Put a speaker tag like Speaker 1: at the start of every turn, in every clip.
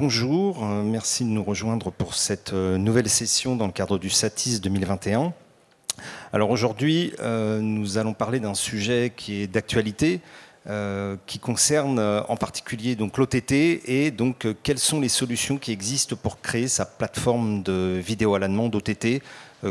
Speaker 1: bonjour, euh, merci de nous rejoindre pour cette euh, nouvelle session dans le cadre du SATIS 2021. Alors aujourd'hui, nous allons parler d'un sujet qui est d'actualité, qui concerne en particulier l'OTT et donc quelles sont les solutions qui existent pour créer sa plateforme de vidéo à la demande OTT,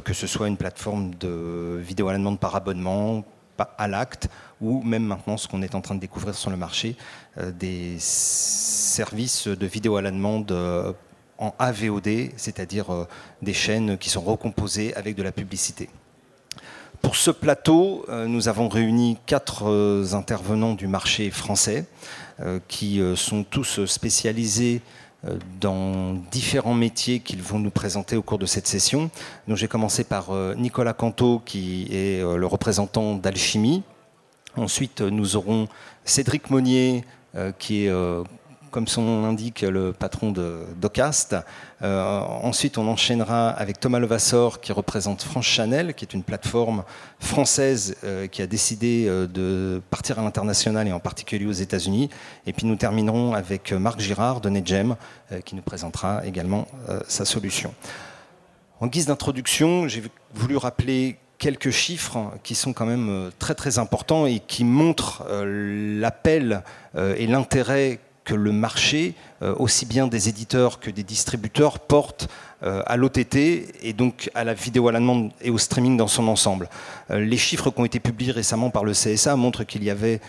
Speaker 1: que ce soit une plateforme de vidéo à la demande par abonnement, à l'acte, ou même maintenant ce qu'on est en train de découvrir sur le marché, euh, des services de vidéo à la demande euh, en AVOD, c'est-à-dire euh, des chaînes qui sont recomposées avec de la publicité. Pour ce plateau, nous avons réuni quatre intervenants du marché français qui sont tous spécialisés dans différents métiers qu'ils vont nous présenter au cours de cette session. Donc j'ai commencé par Nicolas Canto, qui est le représentant d'Alchimie, Ensuite, nous aurons Cédric Monnier, euh, qui est, euh, comme son nom l'indique, le patron de d'Ocast. Euh, ensuite, on enchaînera avec Thomas Levasseur, qui représente France Chanel, qui est une plateforme française qui a décidé de partir à l'international et en particulier aux États-Unis. Et puis, nous terminerons avec Marc Girard de NetGem, qui nous présentera également sa solution. En guise d'introduction, j'ai voulu rappeler quelques chiffres qui sont quand même euh, très très importants et qui montrent euh, l'appel euh, et l'intérêt que le marché, aussi bien des éditeurs que des distributeurs, portent à l'OTT et donc à la vidéo à la demande et au streaming dans son ensemble. Les chiffres qui ont été publiés récemment par le CSA montrent qu'il y avait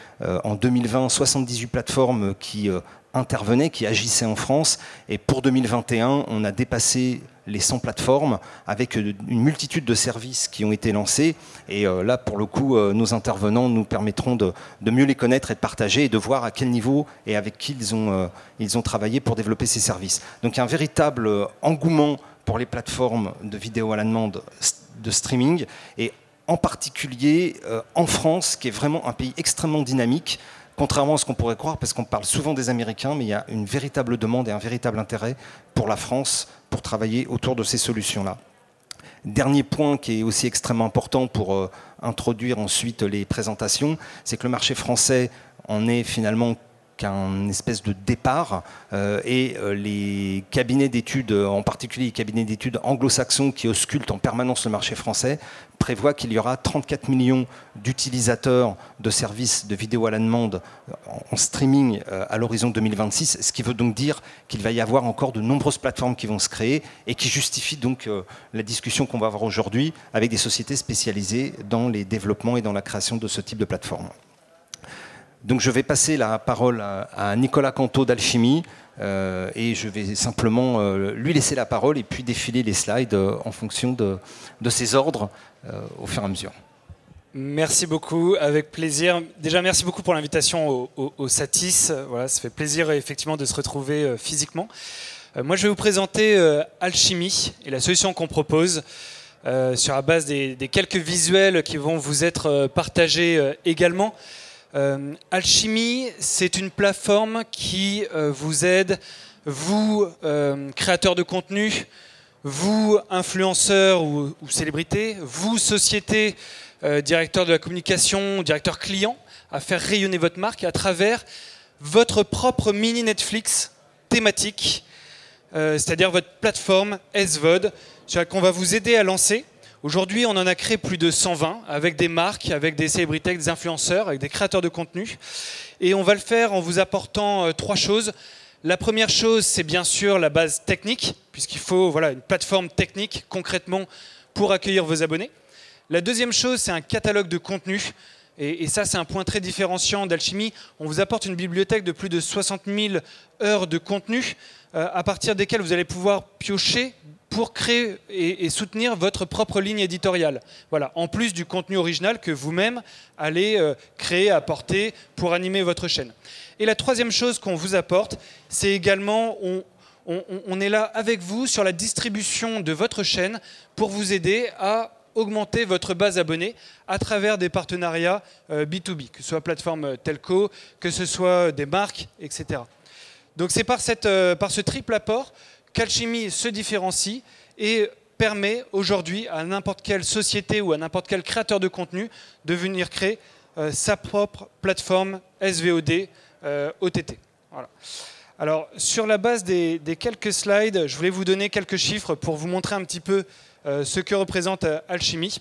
Speaker 1: en 2020 78 plateformes qui intervenaient, qui agissaient en France et pour 2021 on a dépassé les 100 plateformes, avec une multitude de services qui ont été lancés. Et euh, là, pour le coup, euh, nos intervenants nous permettront de, mieux les connaître et de partager et de voir à quel niveau et avec qui ils ont, euh, ils ont travaillé pour développer ces services. Donc il y a un véritable engouement pour les plateformes de vidéo à la demande de streaming et en particulier en France, qui est vraiment un pays extrêmement dynamique contrairement à ce qu'on pourrait croire, parce qu'on parle souvent des Américains, mais il y a une véritable demande et un véritable intérêt pour la France pour travailler autour de ces solutions-là. Dernier point qui est aussi extrêmement important pour euh, introduire ensuite les présentations, c'est que le marché français en est finalement qu'un espèce de départ euh, et euh, les cabinets d'études, en particulier les cabinets d'études anglo-saxons qui auscultent en permanence le marché français, prévoient qu'il y aura 34 millions d'utilisateurs de services de vidéo à la demande en streaming euh, à l'horizon 2026, ce qui veut donc dire qu'il va y avoir encore de nombreuses plateformes qui vont se créer et qui justifient donc la discussion qu'on va avoir aujourd'hui avec des sociétés spécialisées dans les développements et dans la création de ce type de plateforme. Donc je vais passer la parole à, Nicolas Canto d'Alchimie euh, et je vais simplement euh, lui laisser la parole et puis défiler les slides euh, en fonction de, ses ordres au fur et à mesure.
Speaker 2: Merci beaucoup, avec plaisir. Déjà, merci beaucoup pour l'invitation au, Satis. Voilà, ça fait plaisir effectivement de se retrouver physiquement. moi, je vais vous présenter Alchimie et la solution qu'on propose. sur la base des, des, quelques visuels qui vont vous être partagés également. Euh, Alchimie, c'est une plateforme qui euh, vous aide, vous, euh, créateurs de contenu, vous, influenceurs ou, célébrités, vous, société, directeur de la communication, directeur client, à faire rayonner votre marque à travers votre propre mini Netflix thématique, c'est-à-dire votre plateforme SVOD, sur laquelle on va vous aider à lancer. Aujourd'hui, on en a créé plus de 120 avec des marques, avec des célébrités, des influenceurs, avec des créateurs de contenu. Et on va le faire en vous apportant euh, trois choses. La première chose, c'est bien sûr la base technique, puisqu'il faut une plateforme technique concrètement pour accueillir vos abonnés. La deuxième chose, c'est un catalogue de contenu. Et, ça, c'est un point très différenciant d'Alchimie. On vous apporte une bibliothèque de plus de 60 000 heures de contenu, euh, à partir desquelles vous allez pouvoir piocher pour créer et, soutenir votre propre ligne éditoriale. Voilà, en plus du contenu original que vous-même allez euh, créer, apporter pour animer votre chaîne. Et la troisième chose qu'on vous apporte, c'est également, on, est là avec vous sur la distribution de votre chaîne pour vous aider à augmenter votre base abonnée à travers des partenariats B2B, euh, que ce soit plateforme telco, que ce soit des marques, etc. Donc c'est par, euh, par ce triple apport qu'Alchimie se différencie et permet aujourd'hui à n'importe quelle société ou à n'importe quel créateur de contenu de venir créer euh, sa propre plateforme SVOD euh, OTT. Alors, sur la base des, quelques slides, je voulais vous donner quelques chiffres pour vous montrer un petit peu euh, ce que représente euh, Alchimie.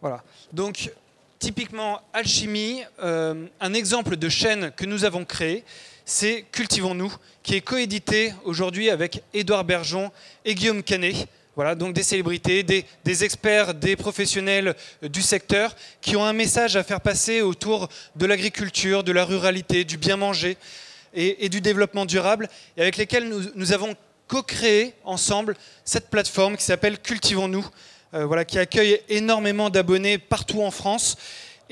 Speaker 2: Voilà. Donc, typiquement, Alchimie, euh, un exemple de chaîne que nous avons créé, c'est Cultivons-nous, qui est coédité aujourd'hui avec Édouard Bergeon et Guillaume Canet. Voilà, donc des célébrités, des, experts, des professionnels du secteur qui ont un message à faire passer autour de l'agriculture, de la ruralité, du bien manger et, du développement durable, et avec lesquels nous, avons co-créé ensemble cette plateforme qui s'appelle Cultivons-nous, euh, voilà, qui accueille énormément d'abonnés partout en France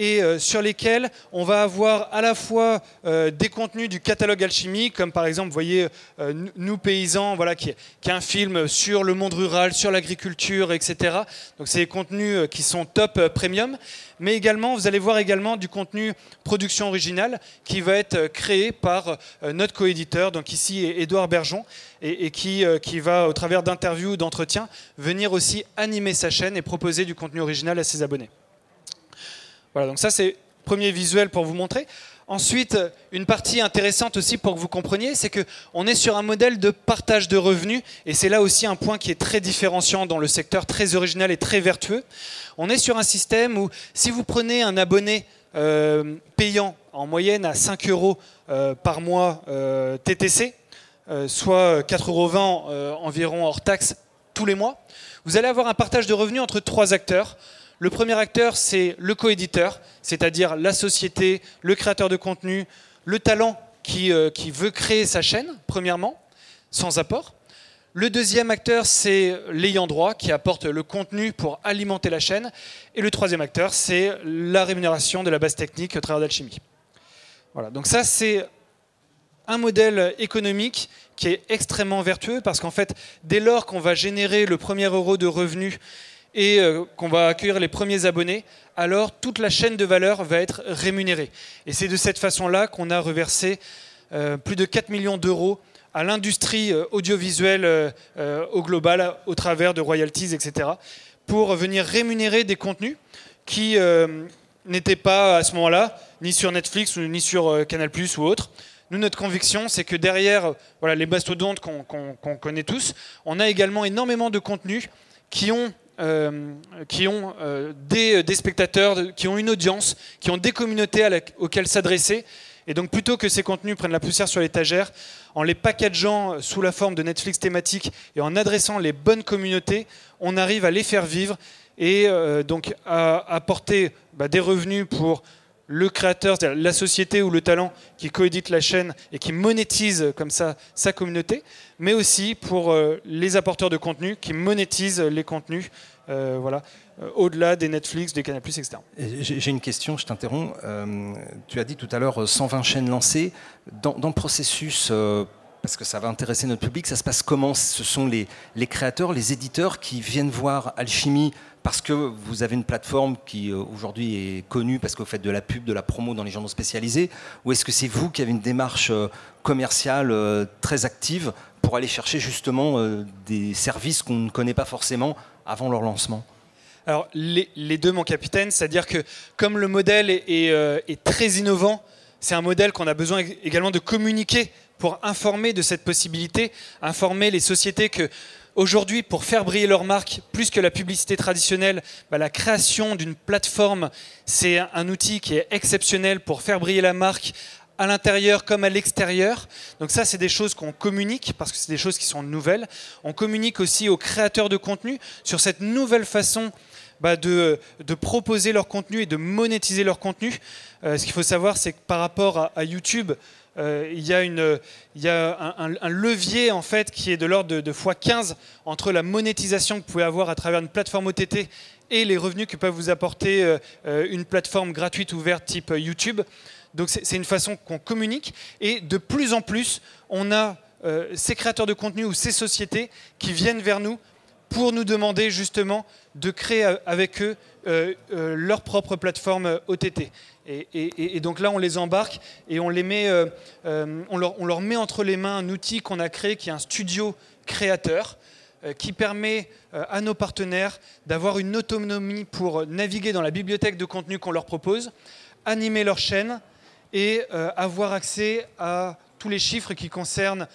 Speaker 2: et euh, sur lesquels on va avoir à la fois euh, des contenus du catalogue Alchimie, comme par exemple, vous voyez, euh, Nous paysans, voilà, qui, est un film sur le monde rural, sur l'agriculture, etc. Donc c'est des contenus qui sont top premium, mais également, vous allez voir également du contenu production originale qui va être créé par notre coéditeur, donc ici Édouard Bergeon, et, et qui, qui va, au travers d'interviews, d'entretiens, venir aussi animer sa chaîne et proposer du contenu original à ses abonnés. Voilà, donc ça c'est premier visuel pour vous montrer. Ensuite, une partie intéressante aussi pour que vous compreniez, c'est qu'on est sur un modèle de partage de revenus, et c'est là aussi un point qui est très différenciant dans le secteur, très original et très vertueux. On est sur un système où si vous prenez un abonné euh, payant en moyenne à 5 euros euh, par mois euh, TTC, soit 4,20 euros environ hors taxe tous les mois, vous allez avoir un partage de revenus entre trois acteurs. Le premier acteur, c'est le coéditeur, c'est-à-dire la société, le créateur de contenu, le talent qui, euh, qui veut créer sa chaîne, premièrement, sans apport. Le deuxième acteur, c'est l'ayant droit qui apporte le contenu pour alimenter la chaîne. Et le troisième acteur, c'est la rémunération de la base technique au travers d'Alchimie. Voilà, donc ça, c'est un modèle économique qui est extrêmement vertueux parce qu'en fait, dès lors qu'on va générer le premier euro de revenus et euh, qu'on va accueillir les premiers abonnés, alors toute la chaîne de valeur va être rémunérée. Et c'est de cette façon-là qu'on a reversé euh, plus de 4 millions d'euros à l'industrie euh, audiovisuelle au global au travers de royalties, etc., pour venir rémunérer des contenus qui n'étaient pas à ce moment-là ni sur Netflix ni sur Canal ⁇ ou autre. Nous, notre conviction, c'est que derrière voilà, les mastodontes qu'on connaît tous, on a également énormément de contenus qui ont euh, qui ont euh, des, spectateurs, qui ont une audience, qui ont des communautés auxquelles s'adresser. Et donc plutôt que ces contenus prennent la poussière sur l'étagère, en les packageant sous la forme de Netflix thématique et en adressant les bonnes communautés, on arrive à les faire vivre et euh, donc à apporter bah, des revenus pour le créateur, c'est-à-dire la société ou le talent qui coédite la chaîne et qui monétise comme ça sa communauté, mais aussi pour euh, les apporteurs de contenu qui monétisent les contenus euh, voilà, euh, au-delà des Netflix, des Canal+, etc.
Speaker 1: J'ai une question, je t'interromps. tu as dit tout à l'heure 120 chaînes lancées. Dans, le processus parce que ça va intéresser notre public, ça se passe comment? Ce sont les, les, créateurs, les éditeurs qui viennent voir Alchimie parce que vous avez une plateforme qui euh, aujourd'hui est connue parce que vous faites de la pub, de la promo dans les journaux spécialisés Ou est-ce que c'est vous qui avez une démarche euh, commerciale euh, très active pour aller chercher justement des services qu'on ne connaît pas forcément avant leur lancement?
Speaker 2: Alors les, deux, mon capitaine, c'est-à-dire que comme le modèle est, est très innovant, c'est un modèle qu'on a besoin également de communiquer pour informer de cette possibilité, informer les sociétés que Aujourd'hui, pour faire briller leur marque, plus que la publicité traditionnelle, bah, la création d'une plateforme, c'est un outil qui est exceptionnel pour faire briller la marque à l'intérieur comme à l'extérieur. Donc ça, c'est des choses qu'on communique parce que c'est des choses qui sont nouvelles. On communique aussi aux créateurs de contenu sur cette nouvelle façon bah, de, proposer leur contenu et de monétiser leur contenu. Euh, ce qu'il faut savoir, c'est que par rapport à YouTube, euh, il y a, un, levier en fait qui est de l'ordre de, x15 entre la monétisation que vous pouvez avoir à travers une plateforme OTT et les revenus que peut vous apporter euh, euh, une plateforme gratuite ouverte type YouTube. Donc c'est une façon qu'on communique et de plus en plus on a ces créateurs de contenu ou ces sociétés qui viennent vers nous pour nous demander justement de créer avec eux leur propre plateforme OTT. Et, donc là, on les embarque et on, les met, euh, euh, on, leur, met entre les mains un outil qu'on a créé qui est un studio créateur euh, qui permet à nos partenaires d'avoir une autonomie pour naviguer dans la bibliothèque de contenu qu'on leur propose, animer leur chaîne et avoir accès à tous les chiffres qui concernent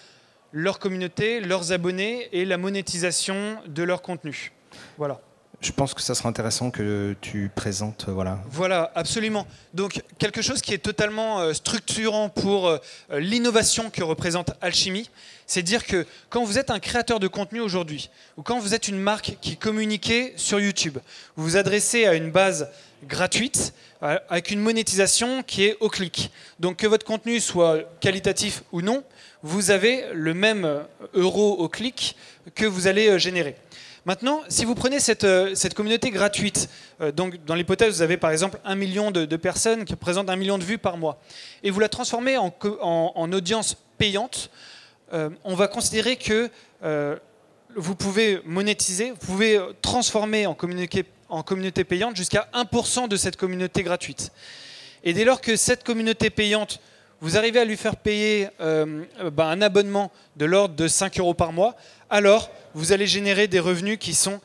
Speaker 2: leur communauté, leurs abonnés et la monétisation de leur contenu. Voilà.
Speaker 1: Je pense que ça sera intéressant que tu présentes. Voilà.
Speaker 2: Voilà, absolument. Donc, quelque chose qui est totalement structurant pour l'innovation que représente Alchimie, c'est dire que quand vous êtes un créateur de contenu aujourd'hui, ou quand vous êtes une marque qui communiquait sur YouTube, vous vous adressez à une base gratuite euh, avec une monétisation qui est au clic. Donc que votre contenu soit qualitatif ou non, vous avez le même euro au clic que vous allez euh, générer. Maintenant, si vous prenez cette, euh, cette communauté gratuite, donc dans l'hypothèse, vous avez par exemple un million de, personnes qui représentent un million de vues par mois, et vous la transformez en, en audience payante, euh, on va considérer que euh, vous pouvez monétiser, vous pouvez transformer en en communauté payante jusqu'à 1% de cette communauté gratuite. Et dès lors que cette communauté payante, vous arrivez à lui faire payer euh, ben, un abonnement de l'ordre de 5 euros par mois, alors vous allez générer des revenus qui sont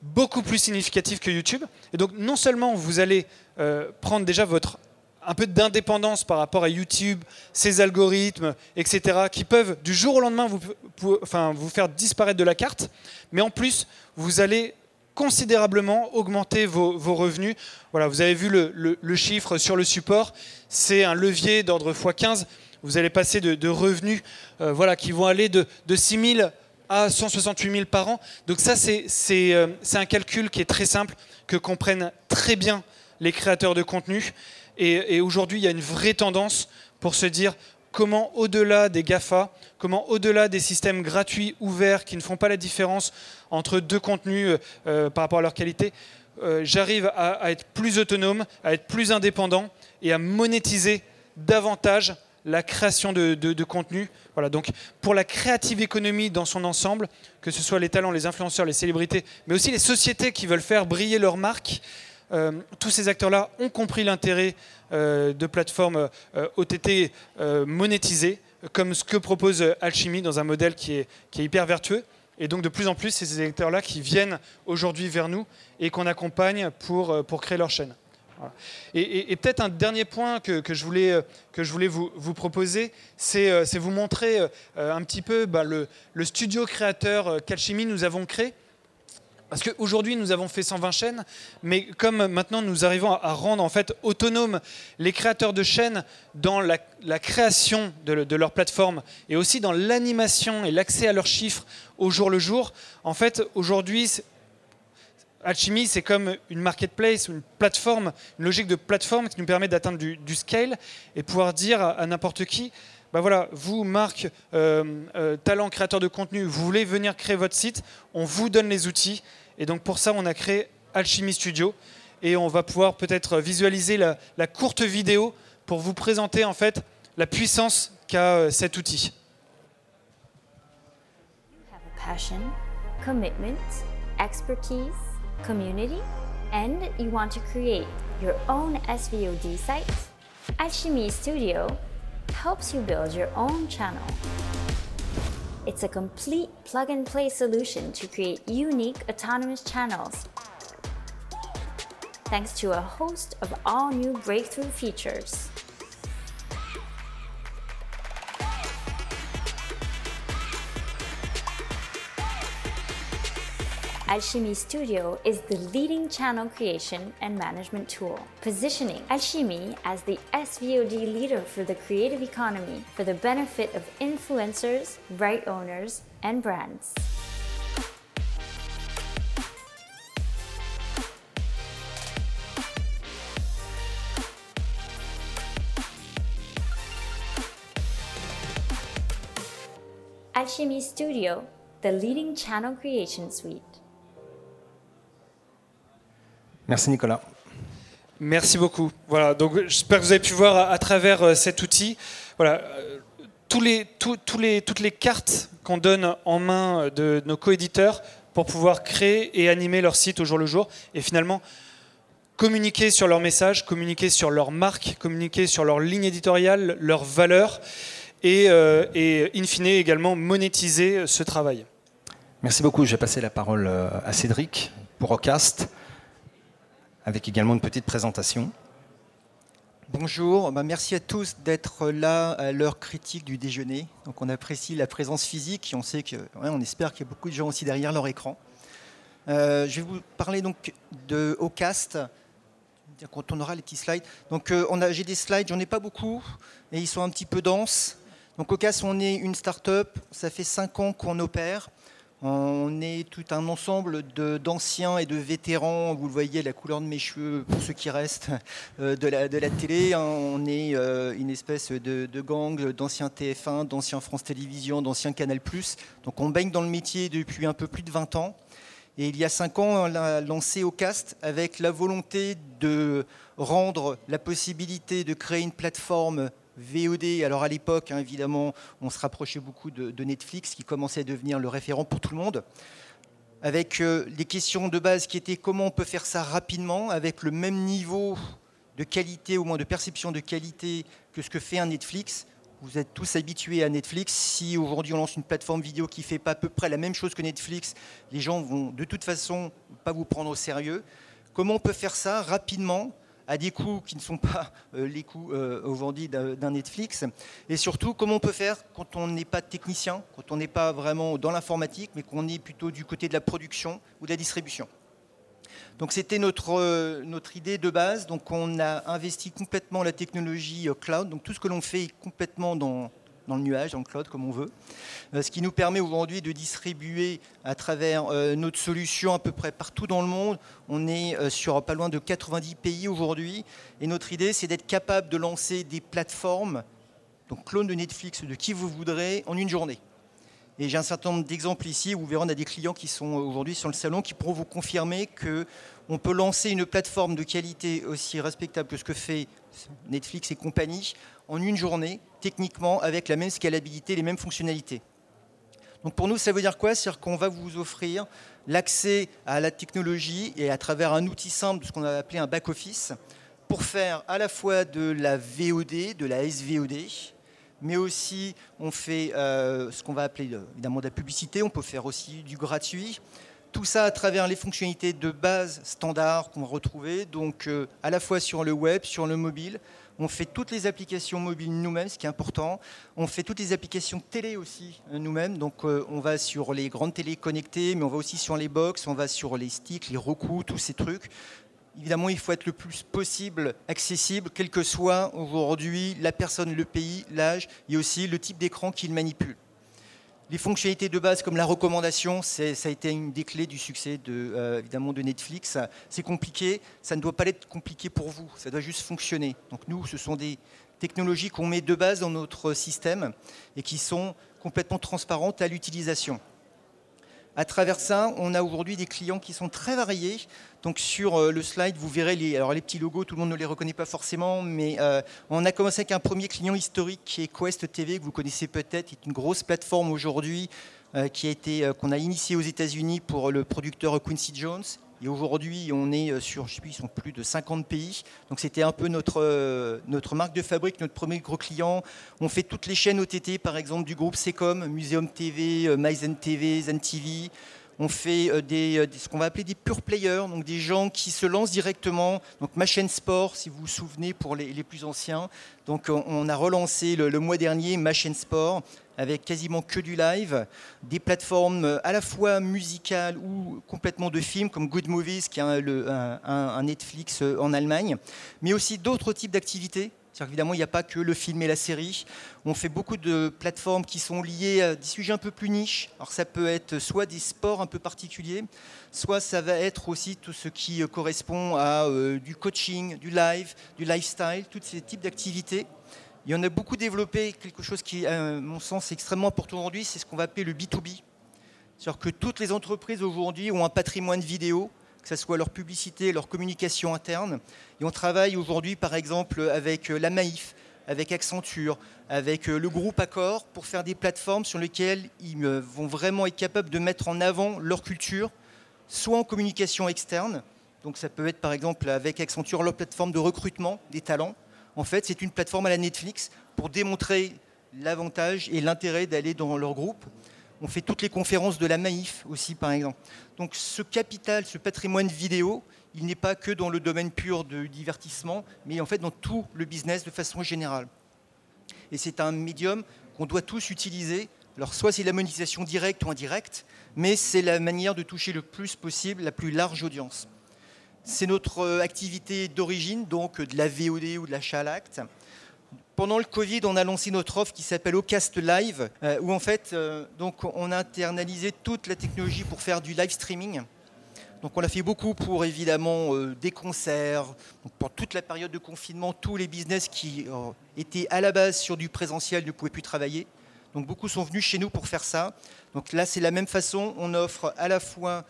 Speaker 2: beaucoup plus significatifs que YouTube. Et donc non seulement vous allez prendre déjà votre un peu d'indépendance par rapport à YouTube, ses algorithmes, etc., qui peuvent du jour au lendemain vous faire disparaître de la carte, mais en plus, vous allez considérablement augmenter vos, revenus. Voilà, vous avez vu le, chiffre sur le support, c'est un levier d'ordre x15. Vous allez passer de, revenus euh, voilà, qui vont aller de, de 6 000 à 168 000 par an. Donc ça, euh, c'est un calcul qui est très simple, que comprennent très bien les créateurs de contenu. Et, aujourd'hui, il y a une vraie tendance pour se dire comment au-delà des GAFA, comment au-delà des systèmes gratuits, ouverts, qui ne font pas la différence entre deux contenus euh, euh, par rapport à leur qualité, j'arrive à, être plus autonome, à être plus indépendant et à monétiser davantage la création de, de, contenu. Voilà, donc pour la créative économie dans son ensemble, que ce soit les talents, les influenceurs, les célébrités, mais aussi les sociétés qui veulent faire briller leur marque, euh, tous ces acteurs-là ont compris l'intérêt euh, de plateformes euh, OTT monétisées, comme ce que propose Alchemy dans un modèle qui est, hyper vertueux. Et donc de plus en plus, c'est ces acteurs-là qui viennent aujourd'hui vers nous et qu'on accompagne pour créer leur chaîne. Et, peut-être un dernier point que, je voulais, que je voulais vous, proposer, c'est vous montrer un petit peu bah, le, studio créateur qu'Alchemy nous avons créé. Parce qu'aujourd'hui, nous avons fait 120 chaînes, mais comme maintenant nous arrivons à rendre en fait autonomes les créateurs de chaînes dans la, création de, leur plateforme et aussi dans l'animation et l'accès à leurs chiffres au jour le jour, en fait, aujourd'hui, Alchemy, c'est comme une marketplace, une plateforme, une logique de plateforme qui nous permet d'atteindre du, scale et pouvoir dire à, n'importe qui, bah voilà, vous, marque, euh, euh, talent, créateur de contenu, vous voulez venir créer votre site, on vous donne les outils et donc pour ça, on a créé Alchemy Studio et on va pouvoir peut-être visualiser la, courte vidéo pour vous présenter en fait la puissance qu'a euh, cet outil. Community, and you want to create your own SVOD site, Alchemy Studio helps you build your own channel. It's a complete plug and play solution to create unique autonomous channels. Thanks to a host of all new breakthrough features. Alchemy Studio is the leading channel creation and management tool, positioning Alchemy as the SVOD leader for the creative economy for the benefit of influencers, right owners, and brands. Alchemy Studio, the leading channel creation suite. Merci Nicolas. Merci beaucoup. Voilà, donc j'espère que vous avez pu voir à, travers euh, cet outil, voilà, euh, tous les, tous les, toutes les cartes qu'on donne en main de nos coéditeurs pour pouvoir créer et animer leur site au jour le jour et finalement communiquer sur leur message, communiquer sur leur marque, communiquer sur leur ligne éditoriale, leurs valeurs et, euh, et in fine également monétiser ce travail.
Speaker 1: Merci beaucoup. Je vais passer la parole à Cédric pour Ocast avec également une petite présentation.
Speaker 3: Bonjour, bah, merci à tous d'être là à l'heure critique du déjeuner. Donc on apprécie la présence physique et on sait que, on espère qu'il y a beaucoup de gens aussi derrière leur écran. Euh, je vais vous parler donc de Ocast quand on aura les petits slides. Donc euh, j'ai des slides, j'en ai pas beaucoup et ils sont un petit peu denses. Donc Ocast, on est une start-up, ça fait 5 ans qu'on opère. On est tout un ensemble d'anciens et de vétérans. Vous le voyez, la couleur de mes cheveux, pour ceux qui restent euh, de la, de la télé. Hein. On est euh, une espèce de, gang d'anciens TF1, d'anciens France Télévisions, d'anciens Canal+. Donc on baigne dans le métier depuis un peu plus de 20 ans. Et il y a 5 ans, on a lancé Ocast avec la volonté de rendre la possibilité de créer une plateforme VOD, alors à l'époque, hein, évidemment, on se rapprochait beaucoup de, Netflix, qui commençait à devenir le référent pour tout le monde, avec euh, les questions de base qui étaient comment on peut faire ça rapidement, avec le même niveau de qualité, au moins de perception de qualité, que ce que fait un Netflix. Vous êtes tous habitués à Netflix. Si aujourd'hui on lance une plateforme vidéo qui fait pas à peu près la même chose que Netflix, les gens vont de toute façon pas vous prendre au sérieux. Comment on peut faire ça rapidement à des coûts qui ne sont pas euh, les coûts euh, aujourd'hui d'un Netflix. Et surtout, comment on peut faire quand on n'est pas technicien, quand on n'est pas vraiment dans l'informatique, mais qu'on est plutôt du côté de la production ou de la distribution? Donc c'était notre, euh, notre idée de base. Donc on a investi complètement la technologie cloud. Donc tout ce que l'on fait est complètement dans, dans le nuage, dans le cloud, comme on veut. Euh, ce qui nous permet aujourd'hui de distribuer à travers euh, notre solution à peu près partout dans le monde. On est euh, sur pas loin de 90 pays aujourd'hui. Et notre idée, c'est d'être capable de lancer des plateformes, donc clone de Netflix, de qui vous voudrez, en une journée. Et j'ai un certain nombre d'exemples ici où vous verrez, on a des clients qui sont aujourd'hui sur le salon qui pourront vous confirmer qu'on peut lancer une plateforme de qualité aussi respectable que ce que fait Netflix et compagnie en une journée, techniquement, avec la même scalabilité, les mêmes fonctionnalités. Donc pour nous, ça veut dire quoi? C'est-à-dire qu'on va vous offrir l'accès à la technologie et à travers un outil simple, ce qu'on a appelé un back-office, pour faire à la fois de la VOD, de la SVOD, mais aussi on fait euh, ce qu'on va appeler euh, évidemment de la publicité, on peut faire aussi du gratuit. Tout ça à travers les fonctionnalités de base standard qu'on va retrouver, donc euh, à la fois sur le web, sur le mobile, on fait toutes les applications mobiles nous-mêmes, ce qui est important. On fait toutes les applications télé aussi euh, nous-mêmes. Donc euh, on va sur les grandes télé connectées, mais on va aussi sur les box, on va sur les sticks, les recoups, tous ces trucs. Évidemment, il faut être le plus possible accessible, quel que soit aujourd'hui la personne, le pays, l'âge et aussi le type d'écran qu'il manipule. Les fonctionnalités de base comme la recommandation, ça a été une des clés du succès de, euh, Netflix. C'est compliqué, ça ne doit pas être compliqué pour vous, ça doit juste fonctionner. Donc nous, ce sont des technologies qu'on met de base dans notre système et qui sont complètement transparentes à l'utilisation. À travers ça, on a aujourd'hui des clients qui sont très variés. Donc sur euh, le slide, vous verrez les, alors les petits logos, tout le monde ne les reconnaît pas forcément, mais euh, on a commencé avec un premier client historique qui est Quest TV, que vous connaissez peut-être, qui est une grosse plateforme aujourd'hui euh, qui a été qu'on a initié aux États-Unis pour le producteur Quincy Jones. Et aujourd'hui, on est sur, je sais plus, de 50 pays. Donc c'était un peu notre, notre marque de fabrique, notre premier gros client. On fait toutes les chaînes OTT, par exemple, du groupe Secom, Museum TV, MyZen TV, Zen TV. On fait euh, des, ce qu'on va appeler des pure players, donc des gens qui se lancent directement. Donc ma chaîne sport, si vous vous souvenez, pour les, plus anciens. Donc on a relancé le, mois dernier ma chaîne sport avec quasiment que du live, des plateformes euh, à la fois musicales ou complètement de films comme Good Movies, qui est un, Netflix euh, en Allemagne, mais aussi d'autres types d'activités. Évidemment, il n'y a pas que le film et la série. On fait beaucoup de plateformes qui sont liées à des sujets un peu plus niches. Alors ça peut être soit des sports un peu particuliers, soit ça va être aussi tout ce qui euh, correspond à du coaching, du live, du lifestyle, tous ces types d'activités. Il y en a beaucoup développé quelque chose qui, à mon sens, est extrêmement important aujourd'hui, c'est ce qu'on va appeler le B2B. C'est-à-dire que toutes les entreprises aujourd'hui ont un patrimoine vidéo, que ce soit leur publicité, leur communication interne. Et on travaille aujourd'hui, par exemple, avec euh, la Maïf, avec Accenture, avec euh, le groupe Accor, pour faire des plateformes sur lesquelles ils euh, vont vraiment être capables de mettre en avant leur culture, soit en communication externe. Donc ça peut être, par exemple, avec Accenture, leur plateforme de recrutement des talents, en fait, c'est une plateforme à la Netflix pour démontrer l'avantage et l'intérêt d'aller dans leur groupe. On fait toutes les conférences de la Maïf aussi, par exemple. Donc ce capital, ce patrimoine vidéo, il n'est pas que dans le domaine pur du divertissement, mais en fait dans tout le business de façon générale. Et c'est un médium qu'on doit tous utiliser. Alors soit c'est la monétisation directe ou indirecte, mais c'est la manière de toucher le plus possible la plus large audience. C'est notre euh, activité d'origine, donc de la VOD ou de l'achat à l'acte. Pendant le Covid, on a lancé notre offre qui s'appelle Ocast Live, euh, où en fait, euh, on a internalisé toute la technologie pour faire du live streaming. Donc on a fait beaucoup pour évidemment des concerts, pour toute la période de confinement, tous les business qui étaient à la base sur du présentiel ne pouvaient plus travailler. Donc beaucoup sont venus chez nous pour faire ça. Donc là, c'est la même façon. On offre à la fois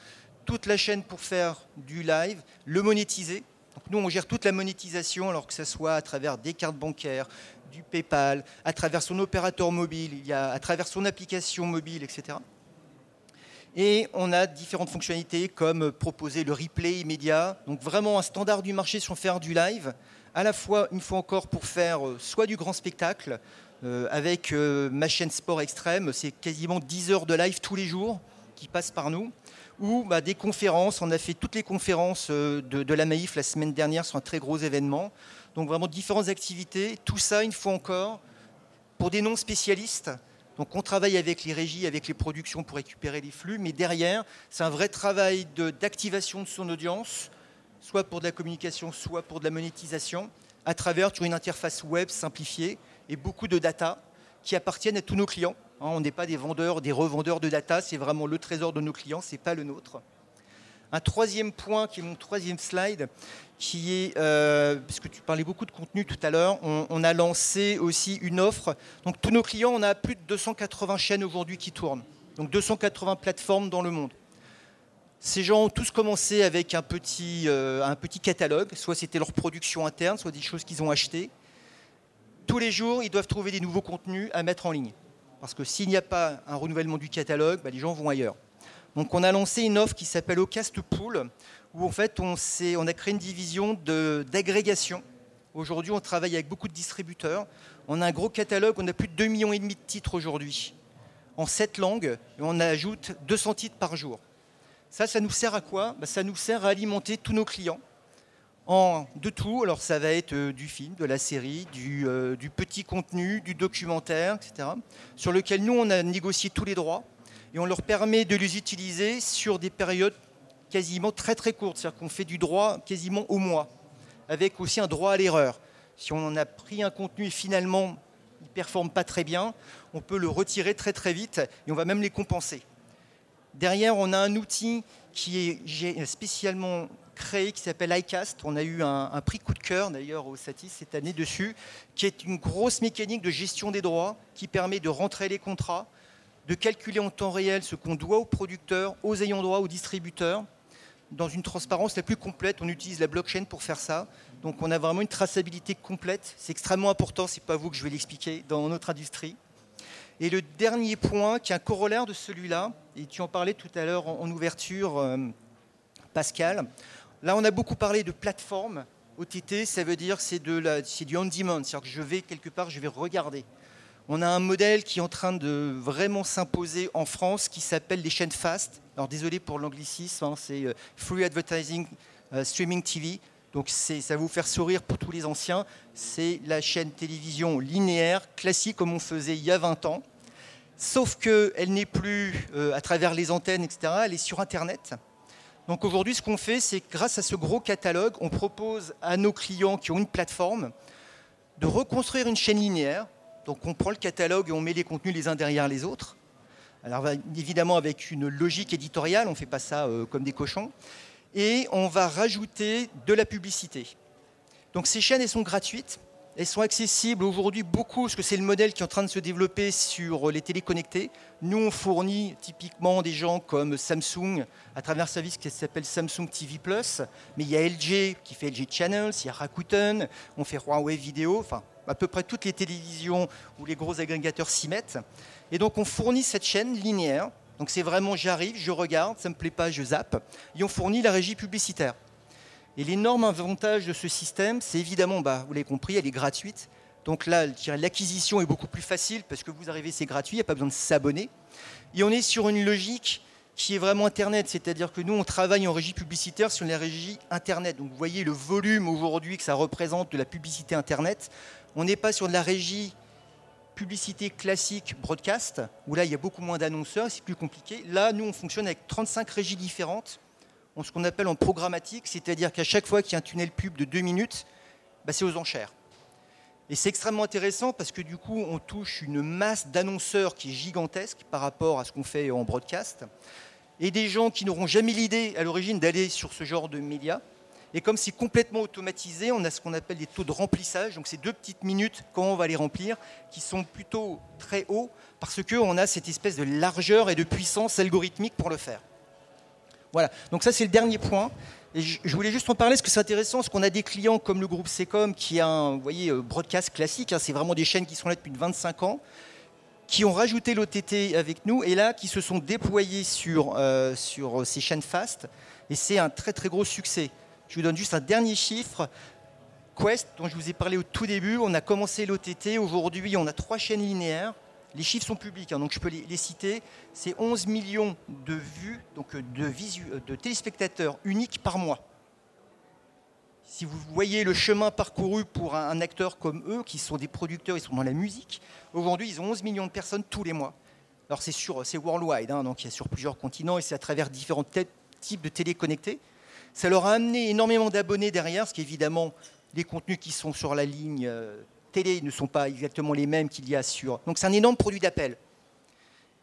Speaker 3: toute la chaîne pour faire du live, le monétiser. Donc nous, on gère toute la monétisation, alors que ce soit à travers des cartes bancaires, du PayPal, à travers son opérateur mobile, à travers son application mobile, etc. Et on a différentes fonctionnalités comme proposer le replay immédiat. Donc vraiment un standard du marché sur faire du live, à la fois une fois encore pour faire euh, soit du grand spectacle, euh, avec euh, ma chaîne Sport Extrême, c'est quasiment 10 heures de live tous les jours qui passent par nous. Ou bah, des conférences, on a fait toutes les conférences euh, de, la Maïf la semaine dernière sur un très gros événement. Donc vraiment différentes activités, tout ça une fois encore pour des non spécialistes. Donc on travaille avec les régies, avec les productions pour récupérer les flux, mais derrière, c'est un vrai travail d'activation de, son audience, soit pour de la communication, soit pour de la monétisation, à travers une interface web simplifiée et beaucoup de data qui appartiennent à tous nos clients. Hein, on n'est pas des vendeurs, des revendeurs de data, c'est vraiment le trésor de nos clients, ce n'est pas le nôtre. Un troisième point, qui est mon troisième slide, qui est, euh, puisque tu parlais beaucoup de contenu tout à l'heure, on, a lancé aussi une offre. Donc tous nos clients, on a plus de 280 chaînes aujourd'hui qui tournent. Donc 280 plateformes dans le monde. Ces gens ont tous commencé avec un petit, euh, un petit catalogue, soit c'était leur production interne, soit des choses qu'ils ont achetées tous les jours, ils doivent trouver des nouveaux contenus à mettre en ligne. Parce que s'il n'y a pas un renouvellement du catalogue, bah, les gens vont ailleurs. Donc on a lancé une offre qui s'appelle Ocast Pool, où en fait on, a créé une division d'agrégation. Aujourd'hui, on travaille avec beaucoup de distributeurs. On a un gros catalogue, on a plus de 2,5 millions de titres aujourd'hui, en 7 langues, et on ajoute 200 titres par jour. Ça, ça nous sert à quoi? Bah, Ça nous sert à alimenter tous nos clients de tout. Alors ça va être euh, du film, de la série, euh, du, petit contenu, du documentaire, etc. Sur lequel nous, on a négocié tous les droits et on leur permet de les utiliser sur des périodes quasiment très très courtes. C'est-à-dire qu'on fait du droit quasiment au mois, avec aussi un droit à l'erreur. Si on a pris un contenu et finalement il ne performe pas très bien, on peut le retirer très très vite et on va même les compenser. Derrière, on a un outil qui est spécialement créé qui s'appelle iCast. On a eu un, prix coup de cœur d'ailleurs au Satis cette année dessus, qui est une grosse mécanique de gestion des droits qui permet de rentrer les contrats, de calculer en temps réel ce qu'on doit aux producteurs, aux ayants droit, aux distributeurs, dans une transparence la plus complète. On utilise la blockchain pour faire ça. Donc on a vraiment une traçabilité complète. C'est extrêmement important, c'est pas vous que je vais l'expliquer, dans notre industrie. Et le dernier point, qui est un corollaire de celui-là, et tu en parlais tout à l'heure en, ouverture, euh, Pascal, Là, on a beaucoup parlé de plateforme. OTT, ça veut dire c'est c'est du on-demand, c'est-à-dire que je vais quelque part, je vais regarder. On a un modèle qui est en train de vraiment s'imposer en France qui s'appelle les chaînes fast. Alors désolé pour l'anglicisme, hein, c'est euh, Free Advertising euh, Streaming TV. Donc ça va vous faire sourire pour tous les anciens. C'est la chaîne télévision linéaire, classique comme on faisait il y a 20 ans. Sauf qu'elle n'est plus euh, à travers les antennes, etc. Elle est sur Internet. Donc aujourd'hui, ce qu'on fait, c'est grâce à ce gros catalogue, on propose à nos clients qui ont une plateforme de reconstruire une chaîne linéaire. Donc on prend le catalogue et on met les contenus les uns derrière les autres. Alors évidemment avec une logique éditoriale, on ne fait pas ça euh, comme des cochons. Et on va rajouter de la publicité. Donc ces chaînes, elles sont gratuites. Elles sont accessibles aujourd'hui beaucoup, parce que c'est le modèle qui est en train de se développer sur les téléconnectés. Nous, on fournit typiquement des gens comme Samsung à travers un service qui s'appelle Samsung TV Plus. Mais il y a LG qui fait LG Channels, il y a Rakuten, on fait Huawei Vidéo, enfin à peu près toutes les télévisions où les gros agrégateurs s'y mettent. Et donc on fournit cette chaîne linéaire. Donc c'est vraiment j'arrive, je regarde, ça me plaît pas, je zappe. Et on fournit la régie publicitaire. Et l'énorme avantage de ce système, c'est évidemment, bah, vous l'avez compris, elle est gratuite. Donc là, l'acquisition est beaucoup plus facile parce que vous arrivez, c'est gratuit, il n'y a pas besoin de s'abonner. Et on est sur une logique qui est vraiment Internet, c'est-à-dire que nous, on travaille en régie publicitaire sur les régies Internet. Donc vous voyez le volume aujourd'hui que ça représente de la publicité Internet. On n'est pas sur de la régie publicité classique broadcast, où là, il y a beaucoup moins d'annonceurs, c'est plus compliqué. Là, nous, on fonctionne avec 35 régies différentes, ce qu'on appelle en programmatique, c'est-à-dire qu'à chaque fois qu'il y a un tunnel pub de deux minutes, bah, c'est aux enchères. Et c'est extrêmement intéressant parce que du coup, on touche une masse d'annonceurs qui est gigantesque par rapport à ce qu'on fait en broadcast, et des gens qui n'auront jamais l'idée à l'origine d'aller sur ce genre de médias. Et comme c'est complètement automatisé, on a ce qu'on appelle des taux de remplissage. Donc c'est deux petites minutes quand on va les remplir, qui sont plutôt très hauts parce qu'on a cette espèce de largeur et de puissance algorithmique pour le faire. Voilà. Donc ça c'est le dernier point. Et je voulais juste en parler parce que c'est intéressant, parce qu'on a des clients comme le groupe Secom qui a un voyez, euh, broadcast classique, hein, c'est vraiment des chaînes qui sont là depuis 25 ans, qui ont rajouté l'OTT avec nous et là qui se sont déployés sur, euh, sur ces chaînes fast. Et c'est un très très gros succès. Je vous donne juste un dernier chiffre. Quest, dont je vous ai parlé au tout début, on a commencé l'OTT. Aujourd'hui, on a trois chaînes linéaires. Les chiffres sont publics, hein, donc je peux les, citer. C'est 11 millions de vues, donc euh, de, euh, de téléspectateurs uniques par mois. Si vous voyez le chemin parcouru pour un, acteur comme eux, qui sont des producteurs, ils sont dans la musique, aujourd'hui ils ont 11 millions de personnes tous les mois. Alors c'est sur, c'est worldwide, hein, donc il y a sur plusieurs continents et c'est à travers différents types de télé connectés. Ça leur a amené énormément d'abonnés derrière, ce qui évidemment les contenus qui sont sur la ligne euh, télé ne sont pas exactement les mêmes qu'il y a sur. Donc c'est un énorme produit d'appel.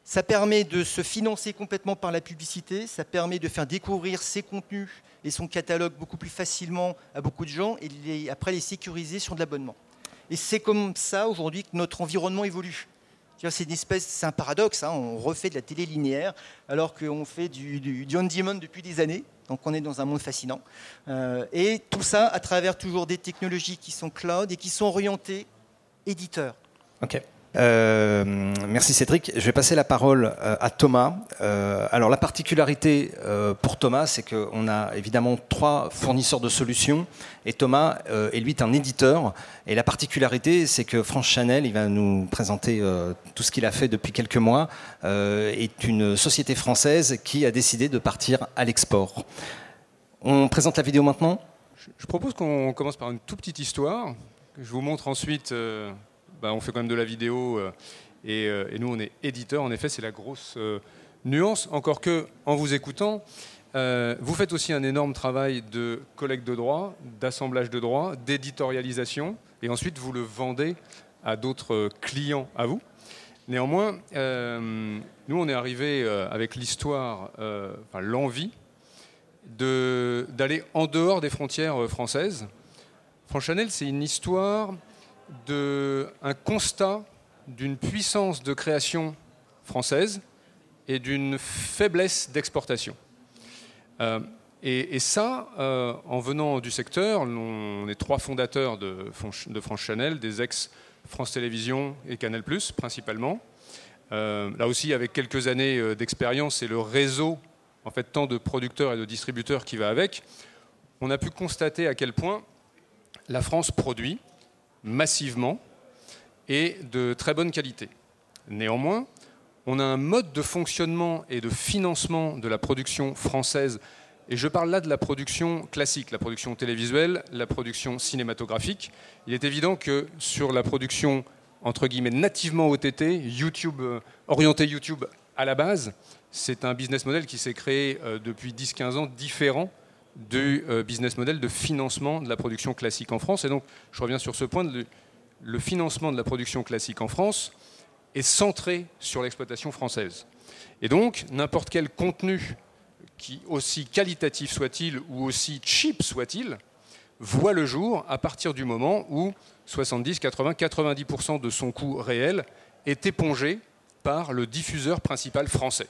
Speaker 3: Ça permet de se financer complètement par la publicité, ça permet de faire découvrir ses contenus et son catalogue beaucoup plus facilement à beaucoup de gens et après les sécuriser sur de l'abonnement. Et c'est comme ça aujourd'hui que notre environnement évolue. C'est une espèce, c'est un paradoxe. Hein. on refait de la télé linéaire alors qu'on fait du, du, du on-demand depuis des années. Donc on est dans un monde fascinant. Euh, et tout ça à travers toujours des technologies qui sont cloud et qui sont orientées éditeurs.
Speaker 1: Euh, merci Cédric. Je vais passer la parole euh, à Thomas. alors la particularité pour Thomas, c'est qu'on a évidemment trois fournisseurs de solutions et Thomas est lui un éditeur. Et la particularité, c'est que France Chanel, il va nous présenter tout ce qu'il a fait depuis quelques mois, est une société française qui a décidé de partir à l'export. On présente la vidéo maintenant
Speaker 4: Je propose qu'on commence par une toute petite histoire. Je vous montre ensuite bah, on fait quand même de la vidéo euh, euh, et, nous on est éditeur. En effet, c'est la grosse euh, nuance. Encore que, en vous écoutant, vous faites aussi un énorme travail de collecte de droits, d'assemblage de droits, d'éditorialisation, et ensuite vous le vendez à d'autres clients à vous. Néanmoins, nous, on est arrivé avec l'histoire, enfin, l'envie d'aller en dehors des frontières françaises. France Chanel, c'est une histoire de, un constat d'une puissance de création française et d'une faiblesse d'exportation. Euh, et, ça, euh, en venant du secteur, on est trois fondateurs de, France Chanel, des ex-France Télévisions et Canal ⁇ principalement. Euh, là aussi, avec quelques années d'expérience et le réseau, en fait, tant de producteurs et de distributeurs qui va avec, on a pu constater à quel point la France produit, massivement et de très bonne qualité. Néanmoins, on a un mode de fonctionnement et de financement de la production française, et je parle là de la production classique, la production télévisuelle, la production cinématographique. Il est évident que sur la production entre guillemets nativement OTT, YouTube, euh, orienté YouTube à la base, c'est un business model qui s'est créé euh, depuis 10-15 ans différent du euh, business model de financement de la production classique en France. Et donc, je reviens sur ce point, le financement de la production classique en France est centré sur l'exploitation française. Et donc, n'importe quel contenu, qui, aussi qualitatif soit-il ou aussi cheap soit-il, voit le jour à partir du moment où 70, 80, 90% de son coût réel est épongé par le diffuseur principal français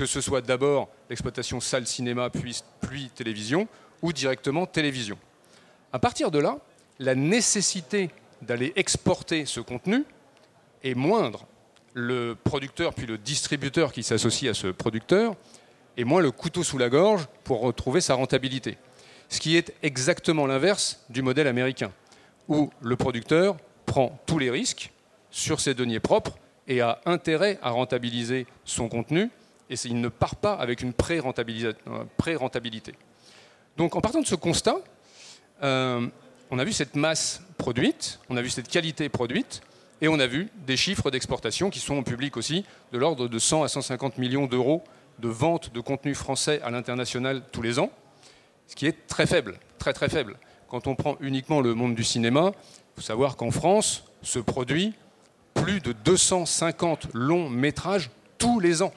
Speaker 4: que ce soit d'abord l'exploitation salle cinéma puis, puis télévision ou directement télévision. À partir de là, la nécessité d'aller exporter ce contenu est moindre. Le producteur puis le distributeur qui s'associe à ce producteur est moins le couteau sous la gorge pour retrouver sa rentabilité. Ce qui est exactement l'inverse du modèle américain, où le producteur prend tous les risques sur ses deniers propres et a intérêt à rentabiliser son contenu et il ne part pas avec une pré-rentabilité. Donc en partant de ce constat, euh, on a vu cette masse produite, on a vu cette qualité produite, et on a vu des chiffres d'exportation qui sont en public aussi, de l'ordre de 100 à 150 millions d'euros de vente de contenu français à l'international tous les ans, ce qui est très faible, très très faible. Quand on prend uniquement le monde du cinéma, il faut savoir qu'en France se produit plus de 250 longs métrages tous les ans.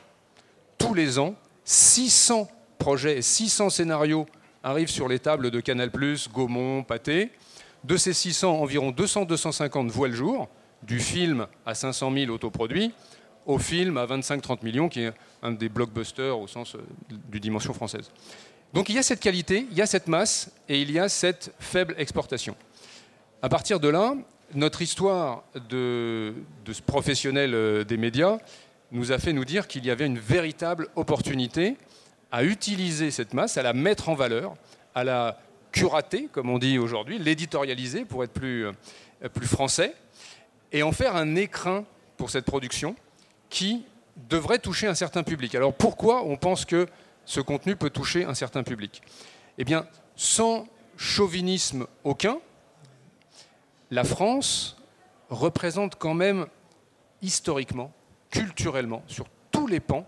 Speaker 4: Tous les ans, 600 projets, 600 scénarios arrivent sur les tables de Canal+, Gaumont, Pathé. De ces 600, environ 200-250 voient le jour, du film à 500 000 autoproduits au film à 25-30 millions, qui est un des blockbusters au sens euh, du dimension française. Donc il y a cette qualité, il y a cette masse et il y a cette faible exportation. À partir de là, notre histoire de, de professionnel euh, des médias nous a fait nous dire qu'il y avait une véritable opportunité à utiliser cette masse, à la mettre en valeur, à la curater, comme on dit aujourd'hui, l'éditorialiser pour être plus, euh, plus français, et en faire un écrin pour cette production qui devrait toucher un certain public. Alors pourquoi on pense que ce contenu peut toucher un certain public? Eh bien, sans chauvinisme aucun, la France représente quand même historiquement, culturellement, sur tous les pans,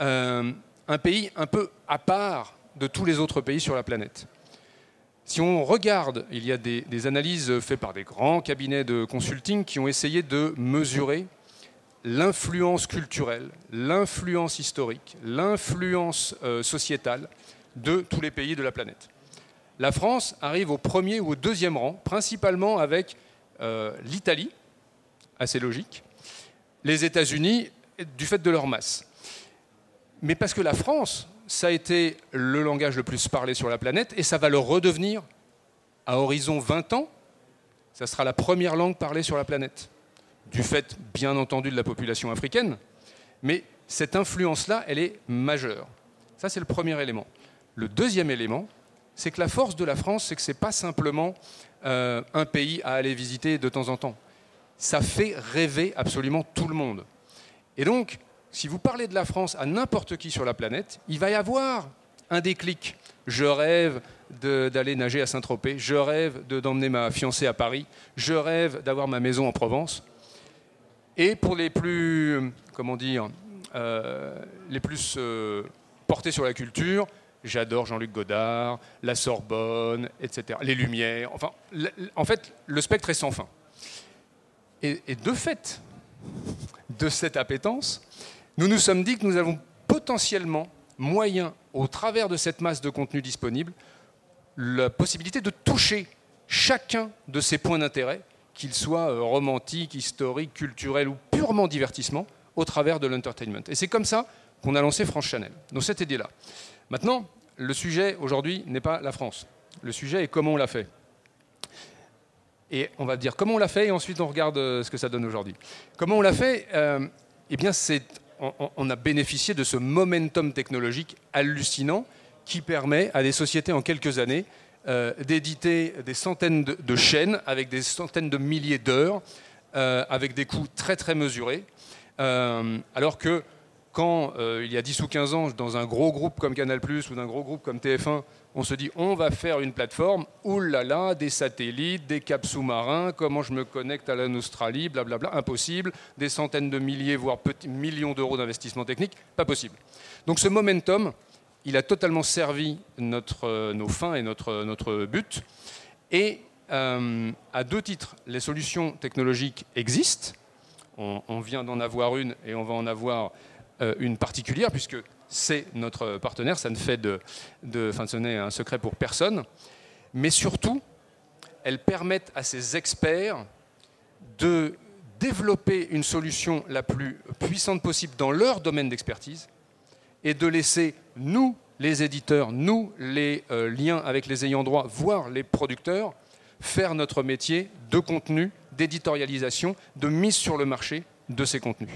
Speaker 4: euh, un pays un peu à part de tous les autres pays sur la planète. Si on regarde, il y a des, analyses faites par des grands cabinets de consulting qui ont essayé de mesurer l'influence culturelle, l'influence historique, l'influence euh, sociétale de tous les pays de la planète. La France arrive au premier ou au deuxième rang, principalement avec euh, l'Italie, assez logique, les États-Unis, du fait de leur masse. Mais parce que la France, ça a été le langage le plus parlé sur la planète, et ça va le redevenir à horizon 20 ans, ça sera la première langue parlée sur la planète du fait, bien entendu, de la population africaine, mais cette influence-là, elle est majeure. Ça, c'est le premier élément. Le deuxième élément, c'est que la force de la France, c'est que ce n'est pas simplement euh, un pays à aller visiter de temps en temps. Ça fait rêver absolument tout le monde. Et donc, si vous parlez de la France à n'importe qui sur la planète, il va y avoir un déclic. Je rêve d'aller nager à Saint-Tropez, je rêve d'emmener ma fiancée à Paris, je rêve d'avoir ma maison en Provence. Et pour les plus, comment dire, euh, les plus euh, portés sur la culture, j'adore Jean-Luc Godard, la Sorbonne, etc., les Lumières. Enfin, en fait, le spectre est sans fin. Et, de fait de cette appétence, nous nous sommes dit que nous avons potentiellement moyen, au travers de cette masse de contenu disponible, la possibilité de toucher chacun de ces points d'intérêt qu'il soit euh, romantique, historique, culturel ou purement divertissement, au travers de l'entertainment. Et c'est comme ça qu'on a lancé France Chanel. Donc cette idée-là. Maintenant, le sujet aujourd'hui n'est pas la France. Le sujet est comment on l'a fait. Et on va dire comment on l'a fait et ensuite on regarde euh, ce que ça donne aujourd'hui. Comment on l'a fait euh, Eh bien, c'est, on, a bénéficié de ce momentum technologique hallucinant qui permet à des sociétés en quelques années euh, d'éditer des centaines de, chaînes avec des centaines de milliers d'heures, avec des coûts très très mesurés. Alors que quand il y a 10 ou 15 ans, dans un gros groupe comme Canal ⁇ ou d'un gros groupe comme TF1, on se dit on va faire une plateforme, oulala, des satellites, des caps sous-marins, comment je me connecte à l'Australie, blablabla, impossible, des centaines de milliers, voire millions d'euros d'investissement technique, pas possible. Donc ce momentum, il a totalement servi notre, euh, nos fins et notre, notre but. Et euh, à deux titres, les solutions technologiques existent. On, vient d'en avoir une et on va en avoir euh, une particulière puisque c'est notre partenaire. Ça ne fait de, de n'est un secret pour personne. Mais surtout, elles permettent à ces experts de développer une solution la plus puissante possible dans leur domaine d'expertise et de laisser nous, les éditeurs, nous, les euh, liens avec les ayants droit, voire les producteurs, faire notre métier de contenu, d'éditorialisation, de mise sur le marché de ces contenus.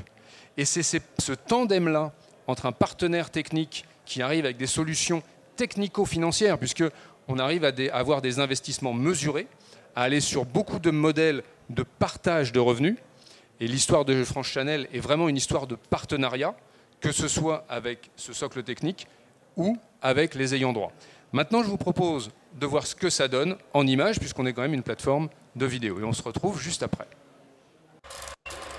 Speaker 4: Et c'est ce tandem-là entre un partenaire technique qui arrive avec des solutions technico-financières, puisqu'on arrive à, à avoir des investissements mesurés, à aller sur beaucoup de modèles de partage de revenus. Et l'histoire de France Chanel est vraiment une histoire de partenariat que ce soit avec ce socle technique ou avec les ayants droit. Maintenant, je vous propose de voir ce que ça donne en images, puisqu'on est quand même une plateforme de vidéo. Et on se retrouve juste après.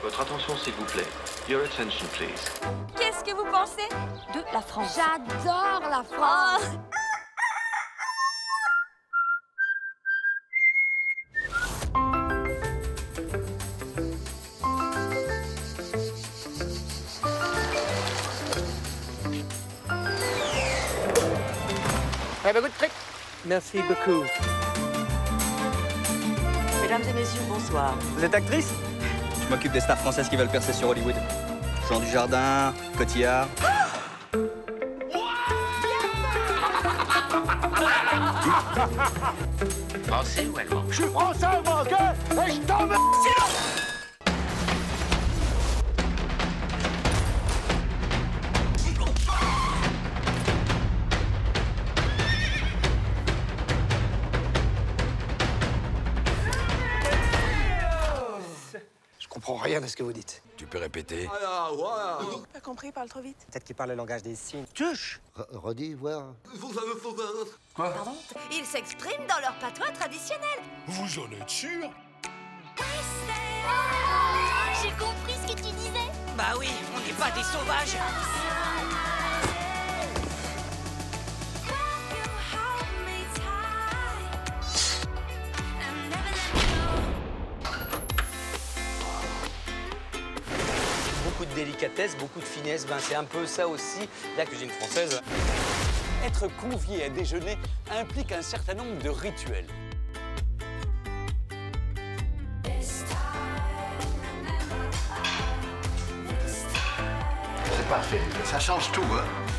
Speaker 5: Votre attention, s'il vous plaît. Your attention, please.
Speaker 6: Qu'est-ce que vous pensez
Speaker 7: De la France?
Speaker 6: J'adore la France
Speaker 8: Have a good trip.
Speaker 9: Merci beaucoup.
Speaker 7: Mesdames et messieurs, bonsoir.
Speaker 8: Vous êtes actrice?
Speaker 10: Je m'occupe des stars françaises qui veulent percer sur Hollywood. Jean Dujardin, Cotillard.
Speaker 5: Français ou allemand
Speaker 8: Je suis français, moi, ok Et je
Speaker 9: rien de ce que vous dites.
Speaker 11: Tu peux répéter
Speaker 7: Pas compris, parle trop vite.
Speaker 9: Peut-être qu'il parle le langage des signes. Tuche Redis, voir.
Speaker 7: Pardon
Speaker 6: Ils s'expriment dans leur patois traditionnel.
Speaker 11: Vous en êtes sûr
Speaker 6: J'ai compris ce que tu disais.
Speaker 7: Bah oui, on n'est pas des sauvages.
Speaker 9: De délicatesse, beaucoup de finesse. Ben, c'est un peu ça aussi, la cuisine française. Être convié à déjeuner implique un certain nombre de rituels.
Speaker 11: C'est parfait, ça change tout, hein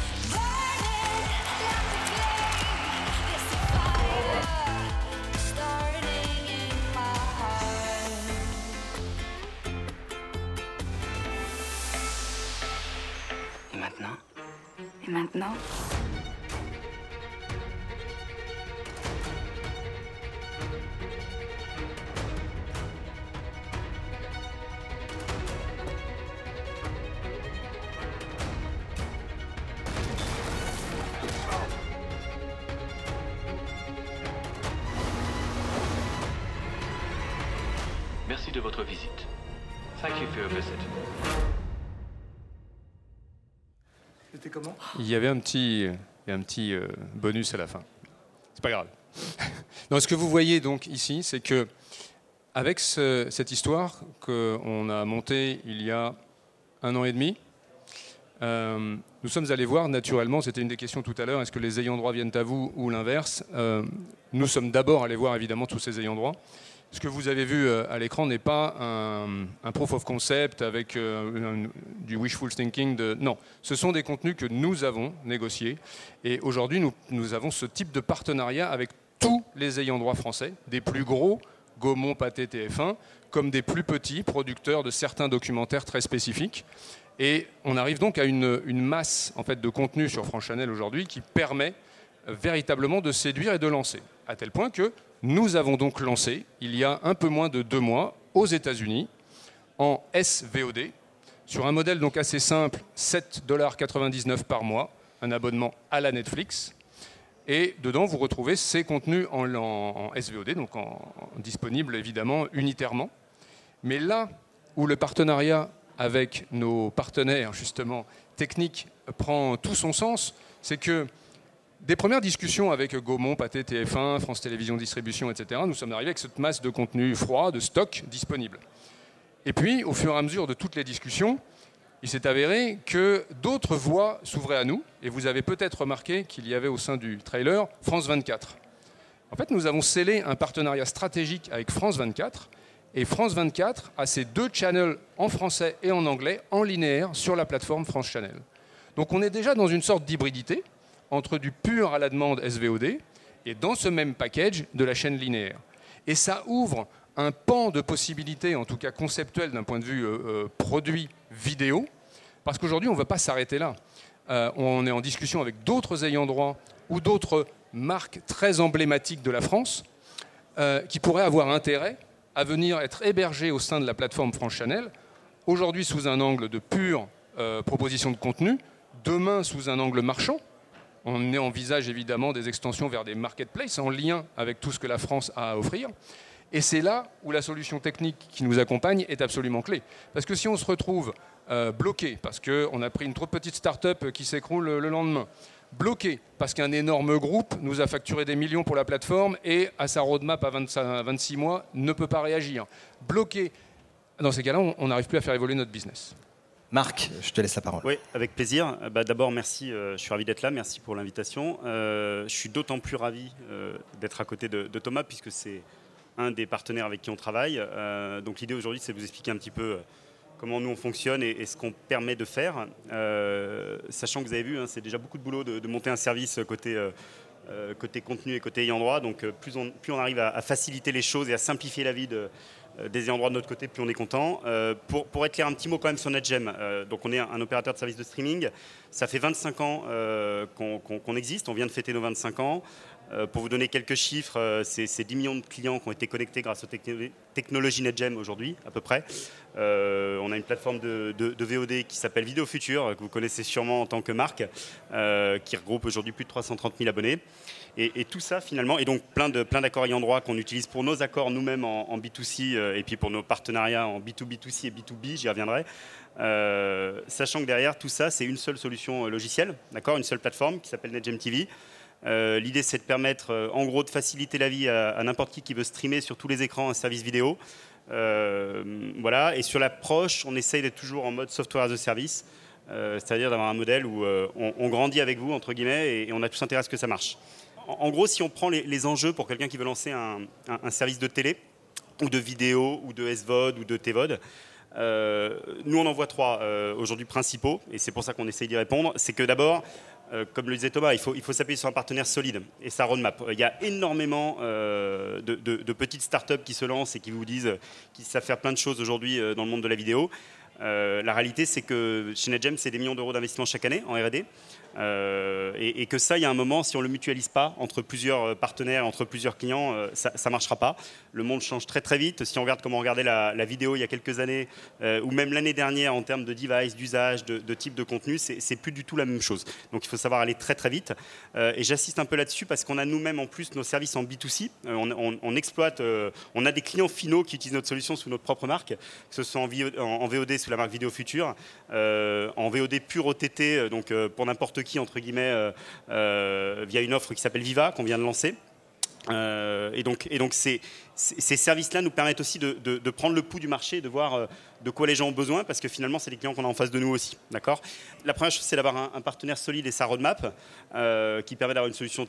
Speaker 4: y avait un petit, un petit euh, bonus à la fin. C'est pas grave. non, ce que vous voyez donc ici, c'est que avec ce- cette histoire qu'on a montée il y a un an et demi, euh, nous sommes allés voir naturellement, c'était une des questions tout à l'heure, est-ce que les ayants droit viennent à vous ou l'inverse Euh, Nous sommes d'abord allés voir évidemment tous ces ayants droit. Ce que vous avez vu euh, à l'écran n'est pas un, proof of concept avec euh, du wishful thinking. Non, ce sont des contenus que nous avons négociés. Et aujourd'hui, nous, avons ce type de partenariat avec tous les ayants droit français, des plus gros, Gaumont, Pathé, TF1, comme des plus petits producteurs de certains documentaires très spécifiques. Et on arrive donc à une, une masse en fait, de contenu sur France Channel aujourd'hui qui permet euh, véritablement de séduire et de lancer. À tel point que nous avons donc lancé, il y a un peu moins de deux mois, aux États-Unis, en SVOD, sur un modèle donc assez simple, 7,99$ par mois, un abonnement à la Netflix. Et dedans, vous retrouvez ces contenus en, SVOD, donc en- disponibles évidemment unitairement. Mais là où le partenariat avec nos partenaires, justement, techniques, prend tout son sens, c'est que des premières discussions avec Gaumont, Pathé, TF1, France Télévisions Distribution, etc., nous sommes arrivés avec cette masse de contenu froid, de stock disponible. Et puis, au fur et à mesure de toutes les discussions, il s'est avéré que d'autres voies s'ouvraient à nous. Et vous avez peut-être remarqué qu'il y avait au sein du trailer France 24. En fait, nous avons scellé un partenariat stratégique avec France 24. Et France 24 a ses deux channels en français et en anglais en linéaire sur la plateforme France Channel. Donc on est déjà dans une sorte d'hybridité entre du pur à la demande SVOD et dans ce même package de la chaîne linéaire. Et ça ouvre un pan de possibilités, en tout cas conceptuelles d'un point de vue euh, euh, produit vidéo, parce qu'aujourd'hui on ne va pas s'arrêter là. Euh, on est en discussion avec d'autres ayants droit ou d'autres marques très emblématiques de la France qui pourraient avoir intérêt à venir être hébergées au sein de la plateforme France Channel, aujourd'hui sous un angle de pure proposition de contenu, demain sous un angle marchand. On envisage évidemment des extensions vers des marketplaces en lien avec tout ce que la France a à offrir. Et c'est là où la solution technique qui nous accompagne est absolument clé. Parce que si on se retrouve euh, bloqué, parce qu'on a pris une trop petite start-up qui s'écroule le lendemain, bloqué parce qu'un énorme groupe nous a facturé des millions pour la plateforme et à sa roadmap à 26 mois ne peut pas réagir. Bloqué. Dans ces cas-là, on n'arrive plus à faire évoluer notre business.
Speaker 1: Marc, je te laisse la parole.
Speaker 12: Oui, avec plaisir. Bah, D'abord, merci, euh, je suis ravi d'être là, merci pour l'invitation. Euh, je suis d'autant plus ravi euh, d'être à côté de, Thomas, puisque c'est un des partenaires avec qui on travaille. Euh, donc l'idée aujourd'hui, c'est de vous expliquer un petit peu euh, comment nous on fonctionne et, ce qu'on permet de faire. Euh, sachant que vous avez vu, hein, c'est déjà beaucoup de boulot de, monter un service côté, euh, euh, côté contenu et côté ayant droit. Donc euh, plus on, plus on arrive à, faciliter les choses et à simplifier la vie de, euh, des ayants droit de notre côté, plus on est content. Euh, pour, pour être clair, un petit mot quand même sur NetGem. Euh, donc on est un, opérateur de services de streaming. Ça fait 25 ans euh, qu'on existe. On vient de fêter nos 25 ans. Euh, pour vous donner quelques chiffres, euh, c'est c'est 10 millions de clients qui ont été connectés grâce aux techno- technologies NetGem aujourd'hui, à peu près. Euh, on a une plateforme de, de- de VOD qui s'appelle Vidéo Future, que vous connaissez sûrement en tant que marque, euh, qui regroupe aujourd'hui plus de 330 000 abonnés. Et, tout ça, finalement, et donc plein de plein d'accords ayant droit qu'on utilise pour nos accords nous-mêmes en, en B2C euh, et puis pour nos partenariats en B2B2C et B2B, j'y reviendrai. Euh, sachant que derrière tout ça, c'est une seule solution euh, logicielle, d'accord, une seule plateforme qui s'appelle NetGem TV. Euh, L'idée, c'est de permettre, en gros, de faciliter la vie à, n'importe qui qui veut streamer sur tous les écrans un service vidéo. Voilà. Et sur l'approche, on essaye d'être toujours en mode software as a service, c'est-à-dire d'avoir un modèle où on, grandit avec vous, entre guillemets, et, et on a tous intérêt à ce que ça marche. En, gros, si on prend les, enjeux pour quelqu'un qui veut lancer un, service de télé, ou de vidéo, ou de SVOD, ou de TVOD, euh, nous, on en voit trois euh, aujourd'hui principaux, et c'est pour ça qu'on essaye d'y répondre. C'est que d'abord, euh, comme le disait Thomas, il faut, s'appuyer sur un partenaire solide et sa roadmap. Il y a énormément euh, de, de- petites startups qui se lancent et qui vous disent qu'ils savent faire plein de choses aujourd'hui dans le monde de la vidéo. La réalité, c'est que chez NetGem, c'est des millions d'euros d'investissement chaque année en R&D. Euh, et, que ça, il y a un moment, si on ne le mutualise pas entre plusieurs euh, partenaires, entre plusieurs clients, euh, ça ne marchera pas. Le monde change très très vite. Si on regarde comment on regardait la, vidéo il y a quelques années, ou même l'année dernière en termes de device, d'usage, de, type de contenu, c'est plus du tout la même chose. Donc il faut savoir aller très très vite. Et j'insiste un peu là-dessus parce qu'on a nous-mêmes en plus nos services en B2C. Euh, on, exploite, on a des clients finaux qui utilisent notre solution sous notre propre marque, que ce soit en, VO en- en VOD sous la marque Vidéo Future, en VOD pur OTT, donc pour n'importe qui, entre guillemets, euh, euh, via une offre qui s'appelle Viva, qu'on vient de lancer. Euh, et donc, et donc ces, ces- ces services-là nous permettent aussi de, prendre le pouls du marché, de voir de quoi les gens ont besoin, parce que finalement, c'est les clients qu'on a en face de nous aussi. La première chose, c'est d'avoir un, partenaire solide et sa roadmap qui permet d'avoir une solution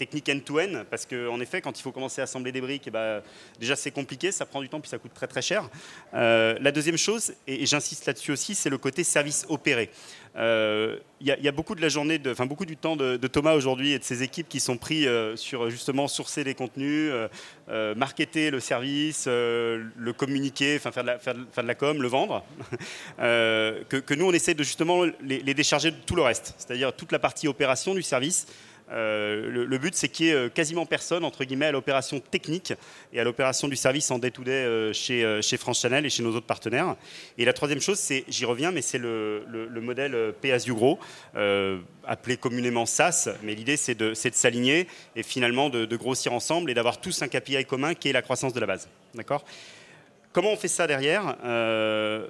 Speaker 12: technique end-to-end, parce qu'en effet, quand il faut commencer à assembler des briques, eh ben, déjà c'est compliqué, ça prend du temps, puis ça coûte très très cher. Euh, la deuxième chose, et, j'insiste là-dessus aussi, c'est le côté service opéré. Euh, Il y, a- beaucoup de la journée, enfin beaucoup du temps de, Thomas aujourd'hui et de ses équipes qui sont pris euh, sur justement sourcer les contenus, marketer le service, le communiquer, enfin faire de, la, com, le vendre. Que, nous on essaie de justement les décharger de tout le reste, c'est-à-dire toute la partie opération du service. Euh, le, but, c'est qu'il n'y ait euh, quasiment personne, entre guillemets, à l'opération technique et à l'opération du service en day-to-day euh, chez, chez France Channel et chez nos autres partenaires. Et la troisième chose, c'est, j'y reviens, mais c'est le, le- le modèle Pay as appelé communément SaaS, mais l'idée, c'est de, s'aligner et finalement de, grossir ensemble et d'avoir tous un KPI commun qui est la croissance de la base. D'accord? Comment on fait ça derrière?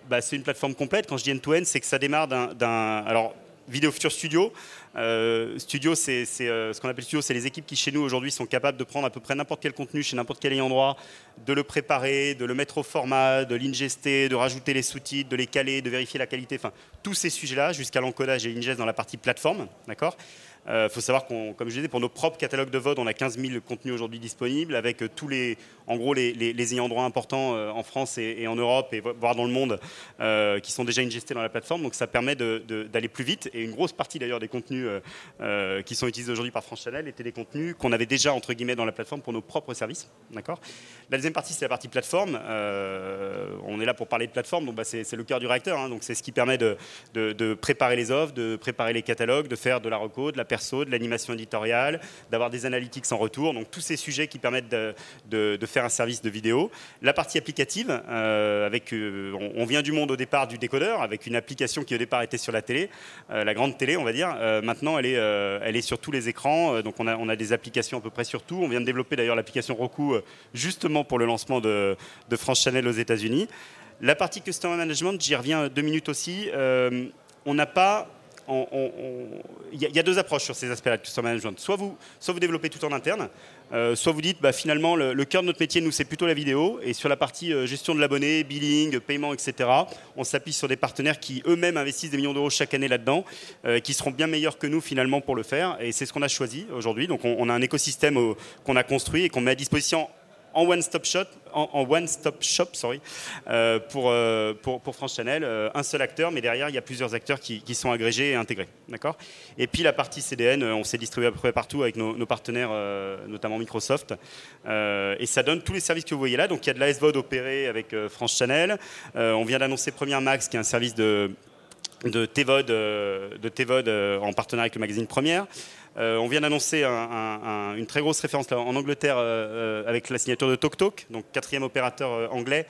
Speaker 12: Bah, C'est une plateforme complète. Quand je dis end-to-end, c'est que ça démarre d'un... Alors, Vidéo Future Studio. Euh, studio, c'est euh, ce qu'on appelle studio, c'est les équipes qui chez nous aujourd'hui sont capables de prendre à peu près n'importe quel contenu chez n'importe quel ayant droit, de le préparer, de le mettre au format, de l'ingester, de rajouter les sous-titres, de les caler, de vérifier la qualité, enfin tous ces sujets-là jusqu'à l'encodage et l'ingest dans la partie plateforme, d'accord? Il faut savoir qu'on, comme je disais, pour nos propres catalogues de VOD, on a 15 000 contenus aujourd'hui disponibles avec euh, tous les, en gros, les, les- les ayants droit importants euh, en France et, en Europe et vo- voire dans le monde euh, qui sont déjà ingestés dans la plateforme. Donc ça permet d'aller plus vite. Et une grosse partie d'ailleurs des contenus euh, qui sont utilisés aujourd'hui par France Channel étaient des contenus qu'on avait déjà entre guillemets dans la plateforme pour nos propres services. D'accord? La deuxième partie, c'est la partie plateforme. On est là pour parler de plateforme, donc bah, c'est le cœur du réacteur. hein. donc c'est ce qui permet de, de- préparer les offres, de préparer les catalogues, de faire de la reco, de la perso, de l'animation éditoriale, d'avoir des analytics en retour. Donc tous ces sujets qui permettent de- de faire un service de vidéo. La partie applicative, euh, avec, euh, on, vient du monde au départ du décodeur, avec une application qui au départ était sur la télé, euh, la grande télé, on va dire. Maintenant, elle est, elle est sur tous les écrans. Donc on a, on a des applications à peu près sur tout. On vient de développer d'ailleurs l'application Roku justement pour le lancement de, de France Channel aux États-Unis. La partie Customer Management, j'y reviens deux minutes aussi. On n'a pas. Il y, a- deux approches sur ces aspects-là de Customer Management. Soit vous, soit vous développez tout en interne, euh, soit vous dites bah, finalement le, cœur de notre métier, nous, c'est plutôt la vidéo. Et sur la partie euh, gestion de l'abonné, billing, paiement, etc., on s'appuie sur des partenaires qui eux-mêmes investissent des millions d'euros chaque année là-dedans, euh, qui seront bien meilleurs que nous finalement pour le faire. Et c'est ce qu'on a choisi aujourd'hui. Donc on, a un écosystème qu'on a construit et qu'on met à disposition en en one-stop shop, sorry, euh, pour, euh, pour, pour France Channel, euh, un seul acteur, mais derrière il y a plusieurs acteurs qui, qui sont agrégés et intégrés, d'accord? Et puis la partie CDN, on s'est distribué à peu près partout avec nos, partenaires, notamment Microsoft, et ça donne tous les services que vous voyez là. Donc il y a de la SVOD opéré avec France Channel. On vient d'annoncer Première Max, qui est un service de de TVOD, de TVOD en partenariat avec le magazine Première. Euh, on vient d'annoncer un- un- un- une très grosse référence en Angleterre euh, euh, avec la signature de TokTok, donc quatrième opérateur anglais,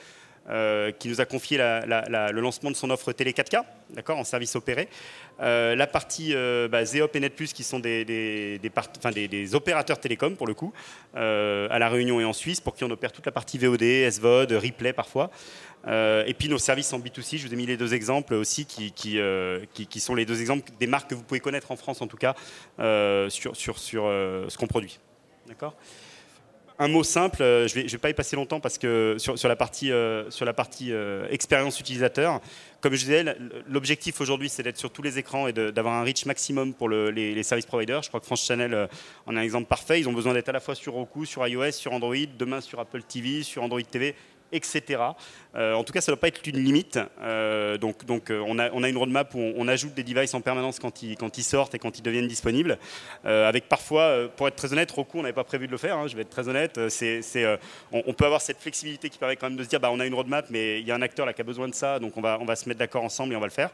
Speaker 12: euh, qui nous a confié le lancement de son offre télé 4K, d'accord, en service opéré. Euh, la partie euh, bah, Zeop et NetPlus, qui sont des, des- des part- opérateurs télécoms pour le coup, euh, à la Réunion et en Suisse, pour qui on opère toute la partie VOD, SVOD, replay parfois. Et puis nos services en B2C, je vous ai mis les deux exemples aussi, qui, sont les deux exemples des marques que vous pouvez connaître en France en tout cas, sur, sur, ce qu'on produit. D'accord un mot simple, euh, je ne vais, je pas y passer longtemps parce que sur, la partie, euh, partie euh, expérience utilisateur, comme je disais, l'objectif aujourd'hui c'est d'être sur tous les écrans et d'avoir un reach maximum pour le- les, les service providers. Je crois que France Channel en a un exemple parfait. Ils ont besoin d'être à la fois sur Roku, sur iOS, sur Android, demain sur Apple TV, sur Android TV etc. Euh, en tout cas, ça ne doit pas être une limite. Euh, donc, euh, on, a, une roadmap où on, ajoute des devices en permanence quand ils, sortent et quand ils deviennent disponibles. Avec parfois, pour être très honnête, Roku, on n'avait pas prévu de le faire. hein, je vais être très honnête. On, peut avoir cette flexibilité qui permet quand même de se dire, bah, on a une roadmap, mais il y a un acteur là qui a besoin de ça, donc on va, se mettre d'accord ensemble et on va le faire.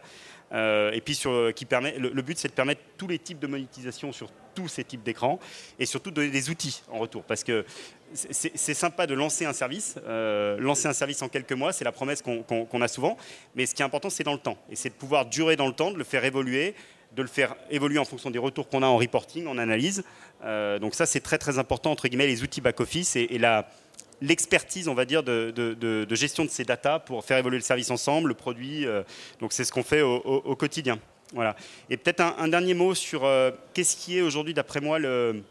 Speaker 12: Et puis le, but c'est de permettre tous les types de monétisation sur tous ces types d'écrans et surtout donner des outils en retour parce que c'est- c'est sympa de lancer un service, lancer un service en quelques mois, c'est la promesse qu'on a souvent, mais ce qui est important c'est dans le temps et c'est de pouvoir durer dans le temps, de le faire évoluer, de le faire évoluer en fonction des retours qu'on a en reporting, en analyse. Euh, donc ça c'est très très important entre guillemets les outils back office et, l'expertise, on va dire, de, gestion de ces datas pour faire évoluer le service ensemble, le produit. euh, donc c'est ce qu'on fait au, quotidien. Voilà. Et peut-être un, un dernier mot sur euh, qu'est-ce qui est aujourd'hui, d'après moi, le,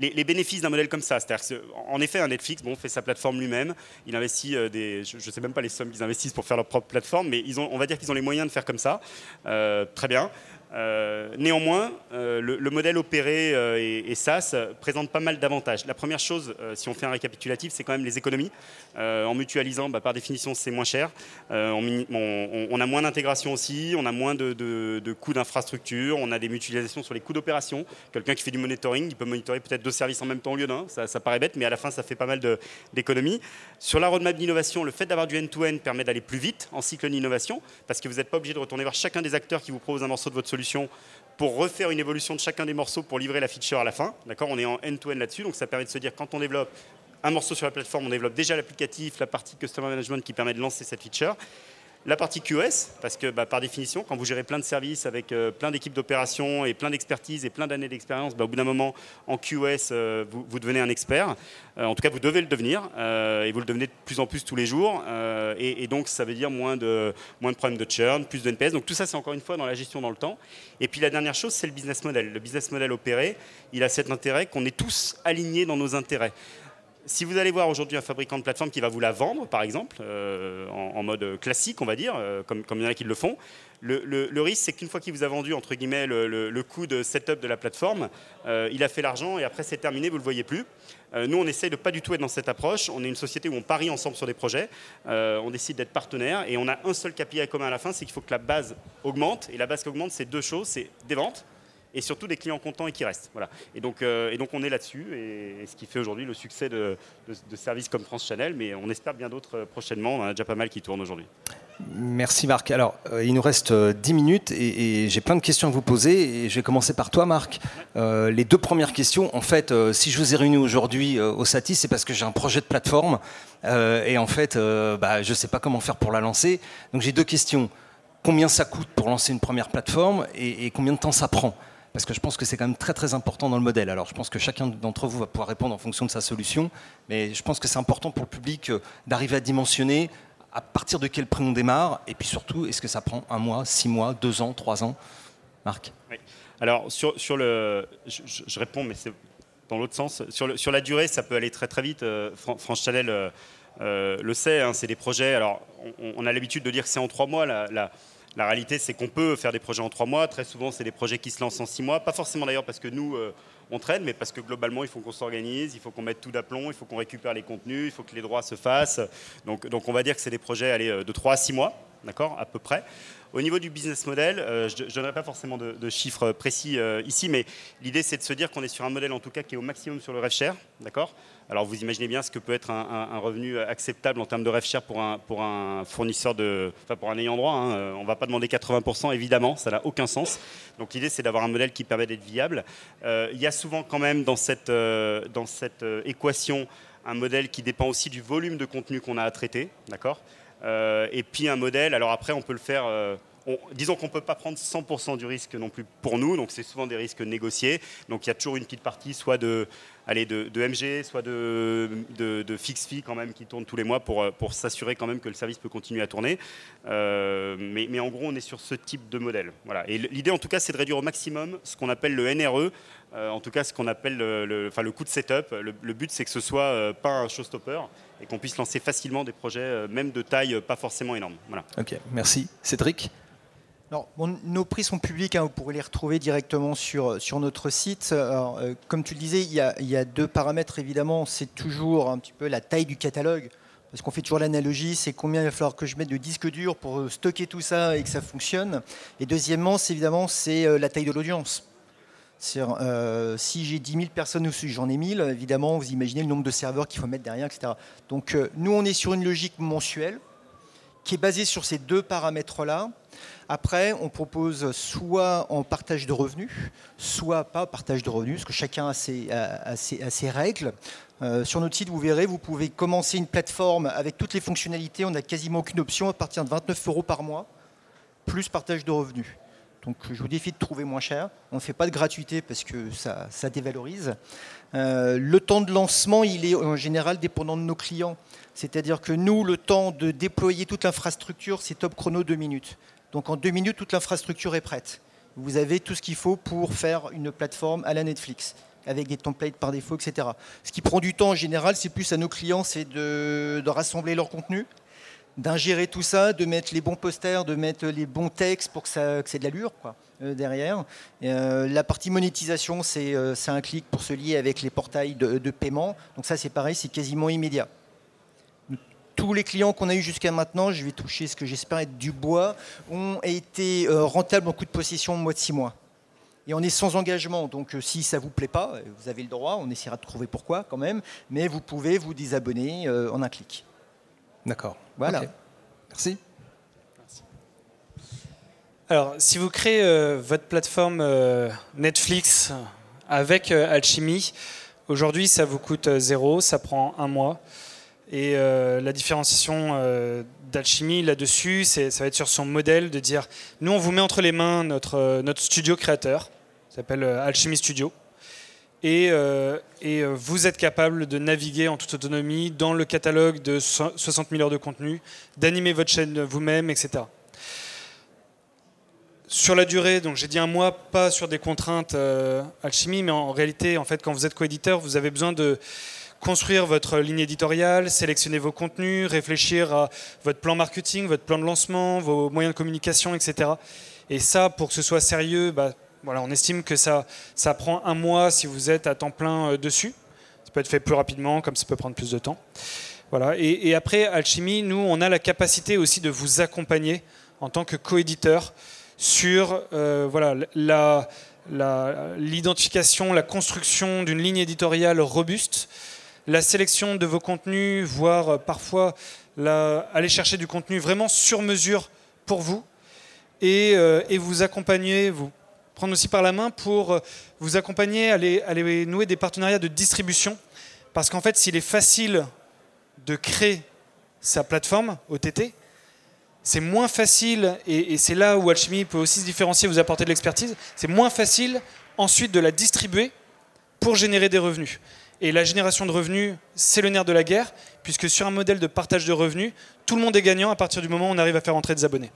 Speaker 12: les, bénéfices d'un modèle comme ça. C'est-à-dire en effet, un Netflix bon, fait sa plateforme lui-même. Il investit euh, des. Je ne sais même pas les sommes qu'ils investissent pour faire leur propre plateforme, mais ils ont, on va dire qu'ils ont les moyens de faire comme ça. Euh, très bien. Euh, néanmoins, euh, le, le modèle opéré euh, et, SaaS présente pas mal d'avantages. La première chose, si on fait un récapitulatif, c'est quand même les économies. En mutualisant, bah, par définition, c'est moins cher. On, a moins d'intégration aussi, on a moins de, coûts d'infrastructure, on a des mutualisations sur les coûts d'opération. Quelqu'un qui fait du monitoring, il peut monitorer peut-être deux services en même temps au lieu d'un. Ça, paraît bête, mais à la fin, ça fait pas mal d'économies. Sur la roadmap d'innovation, le fait d'avoir du end-to-end permet d'aller plus vite en cycle d'innovation, parce que vous n'êtes pas obligé de retourner voir chacun des acteurs qui vous proposent un morceau de votre solution pour refaire une évolution de chacun des morceaux pour livrer la feature à la fin. D'accord On est en end-to-end là-dessus, donc ça permet de se dire quand on développe un morceau sur la plateforme, on développe déjà l'applicatif, la partie Customer Management qui permet de lancer cette feature. La partie QS, parce que bah, par définition, quand vous gérez plein de services avec euh, plein d'équipes d'opération et plein d'expertise et plein d'années d'expérience, bah, au bout d'un moment, en QS, euh, vous, devenez un expert. Euh, en tout cas, vous devez le devenir et vous le devenez de plus en plus tous les jours. Et, et donc, ça veut dire moins de, moins de problèmes de churn, plus de NPS. Donc, tout ça, c'est encore une fois dans la gestion dans le temps. Et puis, la dernière chose, c'est le business model. Le business model opéré, il a cet intérêt qu'on est tous alignés dans nos intérêts. Si vous allez voir aujourd'hui un fabricant de plateforme qui va vous la vendre, par exemple, euh, en, mode classique, on va dire, euh, comme, comme il y en a qui le font, le, risque, c'est qu'une fois qu'il vous a vendu, entre guillemets, le, coût de setup de la plateforme, euh, il a fait l'argent et après c'est terminé, vous ne le voyez plus. Nous, on essaye de pas du tout être dans cette approche. On est une société où on parie ensemble sur des projets, on décide d'être partenaire et on a un seul KPI commun à la fin, c'est qu'il faut que la base augmente. Et la base qui augmente, c'est deux choses, c'est des ventes et surtout des clients contents et qui restent. Voilà. Et, donc, euh, et donc on est là-dessus, et, ce qui fait aujourd'hui le succès de, services comme France Channel, mais on espère bien d'autres euh, prochainement. On en a déjà pas mal qui tournent aujourd'hui.
Speaker 1: Merci Marc. Alors, euh, il nous reste euh, 10 minutes et, j'ai plein de questions à vous poser. Et je vais commencer par toi, Marc. Les deux premières questions, en fait, si je vous ai réunis aujourd'hui au Satis, c'est parce que j'ai un projet de plateforme. Et en fait, bah, je ne sais pas comment faire pour la lancer. Donc, j'ai deux questions. Combien ça coûte pour lancer une première plateforme et combien de temps ça prend? Parce que je pense que c'est quand même très très important dans le modèle. Alors je pense que chacun d'entre vous va pouvoir répondre en fonction de sa solution, mais je pense que c'est important pour le public euh, d'arriver à dimensionner à partir de quel prix on démarre, et puis surtout, est-ce que ça prend un mois, six mois, deux ans, trois ans? Marc?
Speaker 12: Alors, sur, sur le. Je, réponds, mais c'est dans l'autre sens. Sur, sur la durée, ça peut aller très très vite. Euh, Fran- France Chanel euh, le sait, hein, c'est des projets. Alors, on, a l'habitude de dire que c'est en trois mois. La- la réalité, c'est qu'on peut faire des projets en trois mois. Très souvent, c'est des projets qui se lancent en six mois. Pas forcément d'ailleurs parce que nous, euh, on traîne, mais parce que globalement, il faut qu'on s'organise, il faut qu'on mette tout d'aplomb, il faut qu'on récupère les contenus, il faut que les droits se fassent. Donc, on va dire que c'est des projets allez, euh, de trois à six mois, d'accord, à peu près. Au niveau du business model, euh, je ne donnerai pas forcément de, chiffres précis euh, ici, mais l'idée c'est de se dire qu'on est sur un modèle en tout cas qui est au maximum sur le rev share, d'accord? Alors vous imaginez bien ce que peut être un, revenu acceptable en termes de rev share pour un, fournisseur de, enfin pour un ayant droit. hein. Euh, On ne va pas demander 80% évidemment, ça n'a aucun sens. Donc l'idée c'est d'avoir un modèle qui permet d'être viable. Il y a souvent quand même dans cette, dans cette équation un modèle qui dépend aussi du volume de contenu qu'on a à traiter, d'accord? Et puis un modèle, alors après on peut le faire, euh, on- disons qu'on ne peut pas prendre 100% du risque non plus pour nous, donc c'est souvent des risques négociés, donc il y a toujours une petite partie soit de, allez, de, MG, soit de, de, de fixe fee quand même qui tourne tous les mois pour, euh, pour s'assurer quand même que le service peut continuer à tourner. Euh, mais, en gros on est sur ce type de modèle. Voilà. Et l'idée en tout cas c'est de réduire au maximum ce qu'on appelle le NRE, euh, en tout cas ce qu'on appelle le, enfin, le coût de setup. Le, but c'est que ce soit euh, pas un showstopper et qu'on puisse lancer facilement des projets, euh, même de taille euh, pas forcément énorme. Voilà.
Speaker 1: Ok, merci. Cédric
Speaker 3: Alors, bon, nos prix sont publics, hein, vous pourrez les retrouver directement sur, sur notre site. Alors, euh, comme tu le disais, il y, a, il y a deux paramètres évidemment. C'est toujours un petit peu la taille du catalogue. Parce qu'on fait toujours l'analogie, c'est combien il va falloir que je mette de disques durs pour euh, stocker tout ça et que ça fonctionne. Et deuxièmement, c'est évidemment c'est euh, la taille de l'audience. Euh, si j'ai 10 000 personnes ou si j'en ai 1000, évidemment, vous imaginez le nombre de serveurs qu'il faut mettre derrière, etc. Donc, euh, nous, on est sur une logique mensuelle qui est basée sur ces deux paramètres-là. Après, on propose soit en partage de revenus, soit pas partage de revenus, parce que chacun a ses règles. Euh, sur notre site, vous verrez, vous pouvez commencer une plateforme avec toutes les fonctionnalités. On n'a quasiment aucune option à partir de 29 euros par mois, plus partage de revenus. Donc je vous défie de trouver moins cher. On ne fait pas de gratuité parce que ça, ça dévalorise. Euh, le temps de lancement, il est en général dépendant de nos clients. C'est-à-dire que nous, le temps de déployer toute l'infrastructure, c'est top chrono deux minutes. Donc en deux minutes, toute l'infrastructure est prête. Vous avez tout ce qu'il faut pour faire une plateforme à la Netflix, avec des templates par défaut, etc. Ce qui prend du temps en général, c'est plus à nos clients, c'est de, de rassembler leur contenu, d'ingérer tout ça, de mettre les bons posters, de mettre les bons textes pour que ça que de l'allure quoi, euh, derrière. Euh, la partie monétisation, c'est euh, c'est un clic pour se lier avec les portails de, paiement. Donc ça, c'est pareil, c'est quasiment immédiat. Tous les clients qu'on a eu jusqu'à maintenant, je vais toucher ce que j'espère être du bois, ont été rentables en coût de possession au mois de six mois. Et on est sans engagement, donc si ça vous plaît pas, vous avez le droit, on essaiera de trouver pourquoi quand même, mais vous pouvez vous désabonner en un clic.
Speaker 1: D'accord.
Speaker 3: Voilà.
Speaker 1: Merci.
Speaker 2: Alors, si vous créez euh, votre plateforme euh, Netflix avec euh, Alchemy, aujourd'hui, ça vous coûte zéro, ça prend un mois. Et euh, la différenciation euh, d'Alchemy là-dessus, c'est- ça va être sur son modèle de dire nous, on vous met entre les mains notre, euh, notre studio créateur, ça s'appelle euh, Alchemy Studio. Et, euh, euh, vous êtes capable de naviguer en toute autonomie dans le catalogue de so- 60 000 heures de contenu, d'animer votre chaîne vous-même, etc. Sur la durée, donc j'ai dit un mois, pas sur des contraintes euh, alchimie, mais en réalité, en fait, quand vous êtes coéditeur, vous avez besoin de construire votre ligne éditoriale, sélectionner vos contenus, réfléchir à votre plan marketing, votre plan de lancement, vos moyens de communication, etc. Et ça, pour que ce soit sérieux, bah, voilà, on estime que ça, ça prend un mois si vous êtes à temps plein euh, dessus. Ça peut être fait plus rapidement, comme ça peut prendre plus de temps. Voilà. Et, après, Alchemy, nous, on a la capacité aussi de vous accompagner en tant que coéditeur sur euh, voilà, la, l'identification, la construction d'une ligne éditoriale robuste, la sélection de vos contenus, voire euh, parfois aller chercher du contenu vraiment sur mesure pour vous, et, et vous accompagner, vous aussi par la main pour euh, vous accompagner à aller nouer des partenariats de distribution. Parce qu'en fait, s'il est facile de créer sa plateforme OTT, c'est moins facile, et, et c'est là où Alchemy peut aussi se différencier, vous apporter de l'expertise, c'est moins facile ensuite de la distribuer pour générer des revenus. Et la génération de revenus, c'est le nerf de la guerre, puisque sur un modèle de partage de revenus, tout le monde est gagnant à partir du moment où on arrive à faire entrer des abonnés.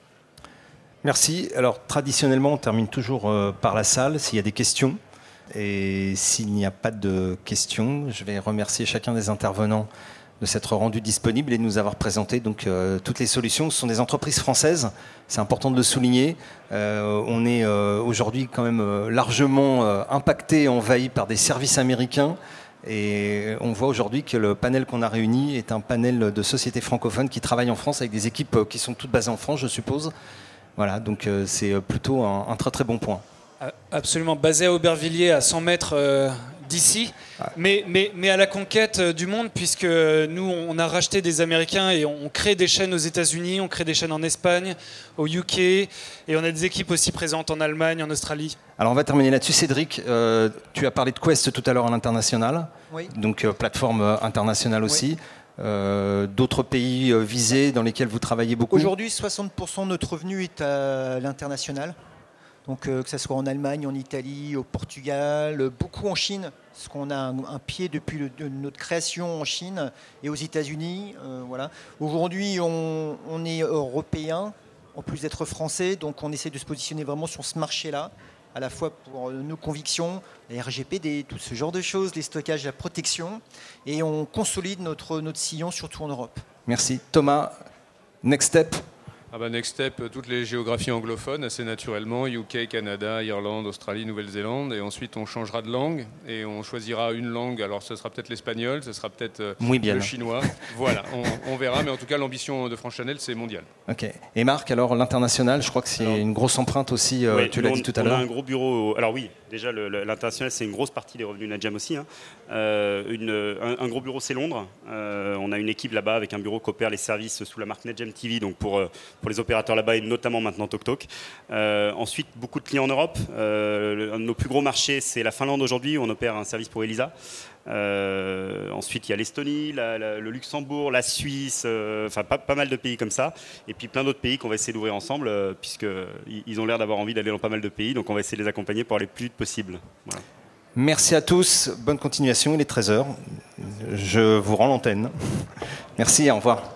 Speaker 1: Merci. Alors traditionnellement, on termine toujours euh, par la salle s'il y a des questions. Et s'il n'y a pas de questions, je vais remercier chacun des intervenants de s'être rendu disponible et de nous avoir présenté donc euh, toutes les solutions. Ce sont des entreprises françaises, c'est important de le souligner. Euh, on est aujourd'hui quand même largement impacté envahi par des services américains. Et on voit aujourd'hui que le panel qu'on a réuni est un panel de sociétés francophones qui travaillent en France avec des équipes qui sont toutes basées en France, je suppose. Voilà, donc euh, c'est euh, plutôt un, un très très bon point.
Speaker 2: Absolument, basé à Aubervilliers, à 100 mètres euh, d'ici, mais, mais, mais à la conquête euh, du monde, puisque nous, on a racheté des Américains et on crée des chaînes aux États-Unis, on crée des chaînes en Espagne, au UK, et on a des équipes aussi présentes en Allemagne, en Australie.
Speaker 1: Alors on va terminer là-dessus. Cédric, euh, tu as parlé de Quest tout à l'heure à l'international,
Speaker 3: Oui.
Speaker 1: donc euh, plateforme internationale aussi. Euh, D'autres pays euh, visés dans lesquels vous travaillez beaucoup
Speaker 3: Aujourd'hui, 60% de notre revenu est à l'international. Donc, euh, que ce soit en Allemagne, en Italie, au Portugal, beaucoup en Chine, parce qu'on a un, pied depuis notre création en Chine et aux États-Unis. voilà. Aujourd'hui, on, on est européen, en plus d'être français, donc on essaie de se positionner vraiment sur ce marché-là, à la fois pour euh, nos convictions, la RGPD, tout ce genre de choses, les stockages, la protection, et on consolide notre, notre sillon, surtout en Europe.
Speaker 1: Merci. Thomas, next step
Speaker 4: Ah bah, next step, euh, toutes les géographies anglophones, assez naturellement, UK, Canada, Irlande, Australie, Nouvelle-Zélande, et ensuite on changera de langue, et on choisira une langue, alors ce sera peut-être l'espagnol, ce sera peut-être euh,
Speaker 1: Muy bien.
Speaker 4: le chinois, voilà, on, on verra, mais en tout cas l'ambition de France Chanel, c'est mondial.
Speaker 1: Ok. Et Marc, alors l'international, je crois que c'est une grosse empreinte aussi, euh,
Speaker 12: Oui,
Speaker 1: tu l'as dit tout à
Speaker 12: On a
Speaker 1: l'heure.
Speaker 12: un gros bureau. au- Alors oui, déjà l'international c'est une grosse partie des revenus de aussi. hein. Euh, une- un, un gros bureau c'est Londres. Euh, on a une équipe là-bas avec un bureau qui opère les services sous la marque Nadjam TV, donc pour pour les opérateurs là-bas et notamment maintenant TokTok. Euh, ensuite beaucoup de clients en Europe. Euh, un de nos plus gros marchés c'est la Finlande aujourd'hui. où On opère un service pour Elisa. Euh, ensuite, il y a l'Estonie, le Luxembourg, la Suisse, euh, enfin pas, mal de pays comme ça. Et puis plein d'autres pays qu'on va essayer d'ouvrir ensemble, puisqu'ils ils ont l'air d'avoir envie d'aller dans pas mal de pays. Donc on va essayer de les accompagner pour aller le plus vite possible.
Speaker 1: Merci à tous, bonne continuation, il est 13h. Je vous rends l'antenne. Merci, au revoir.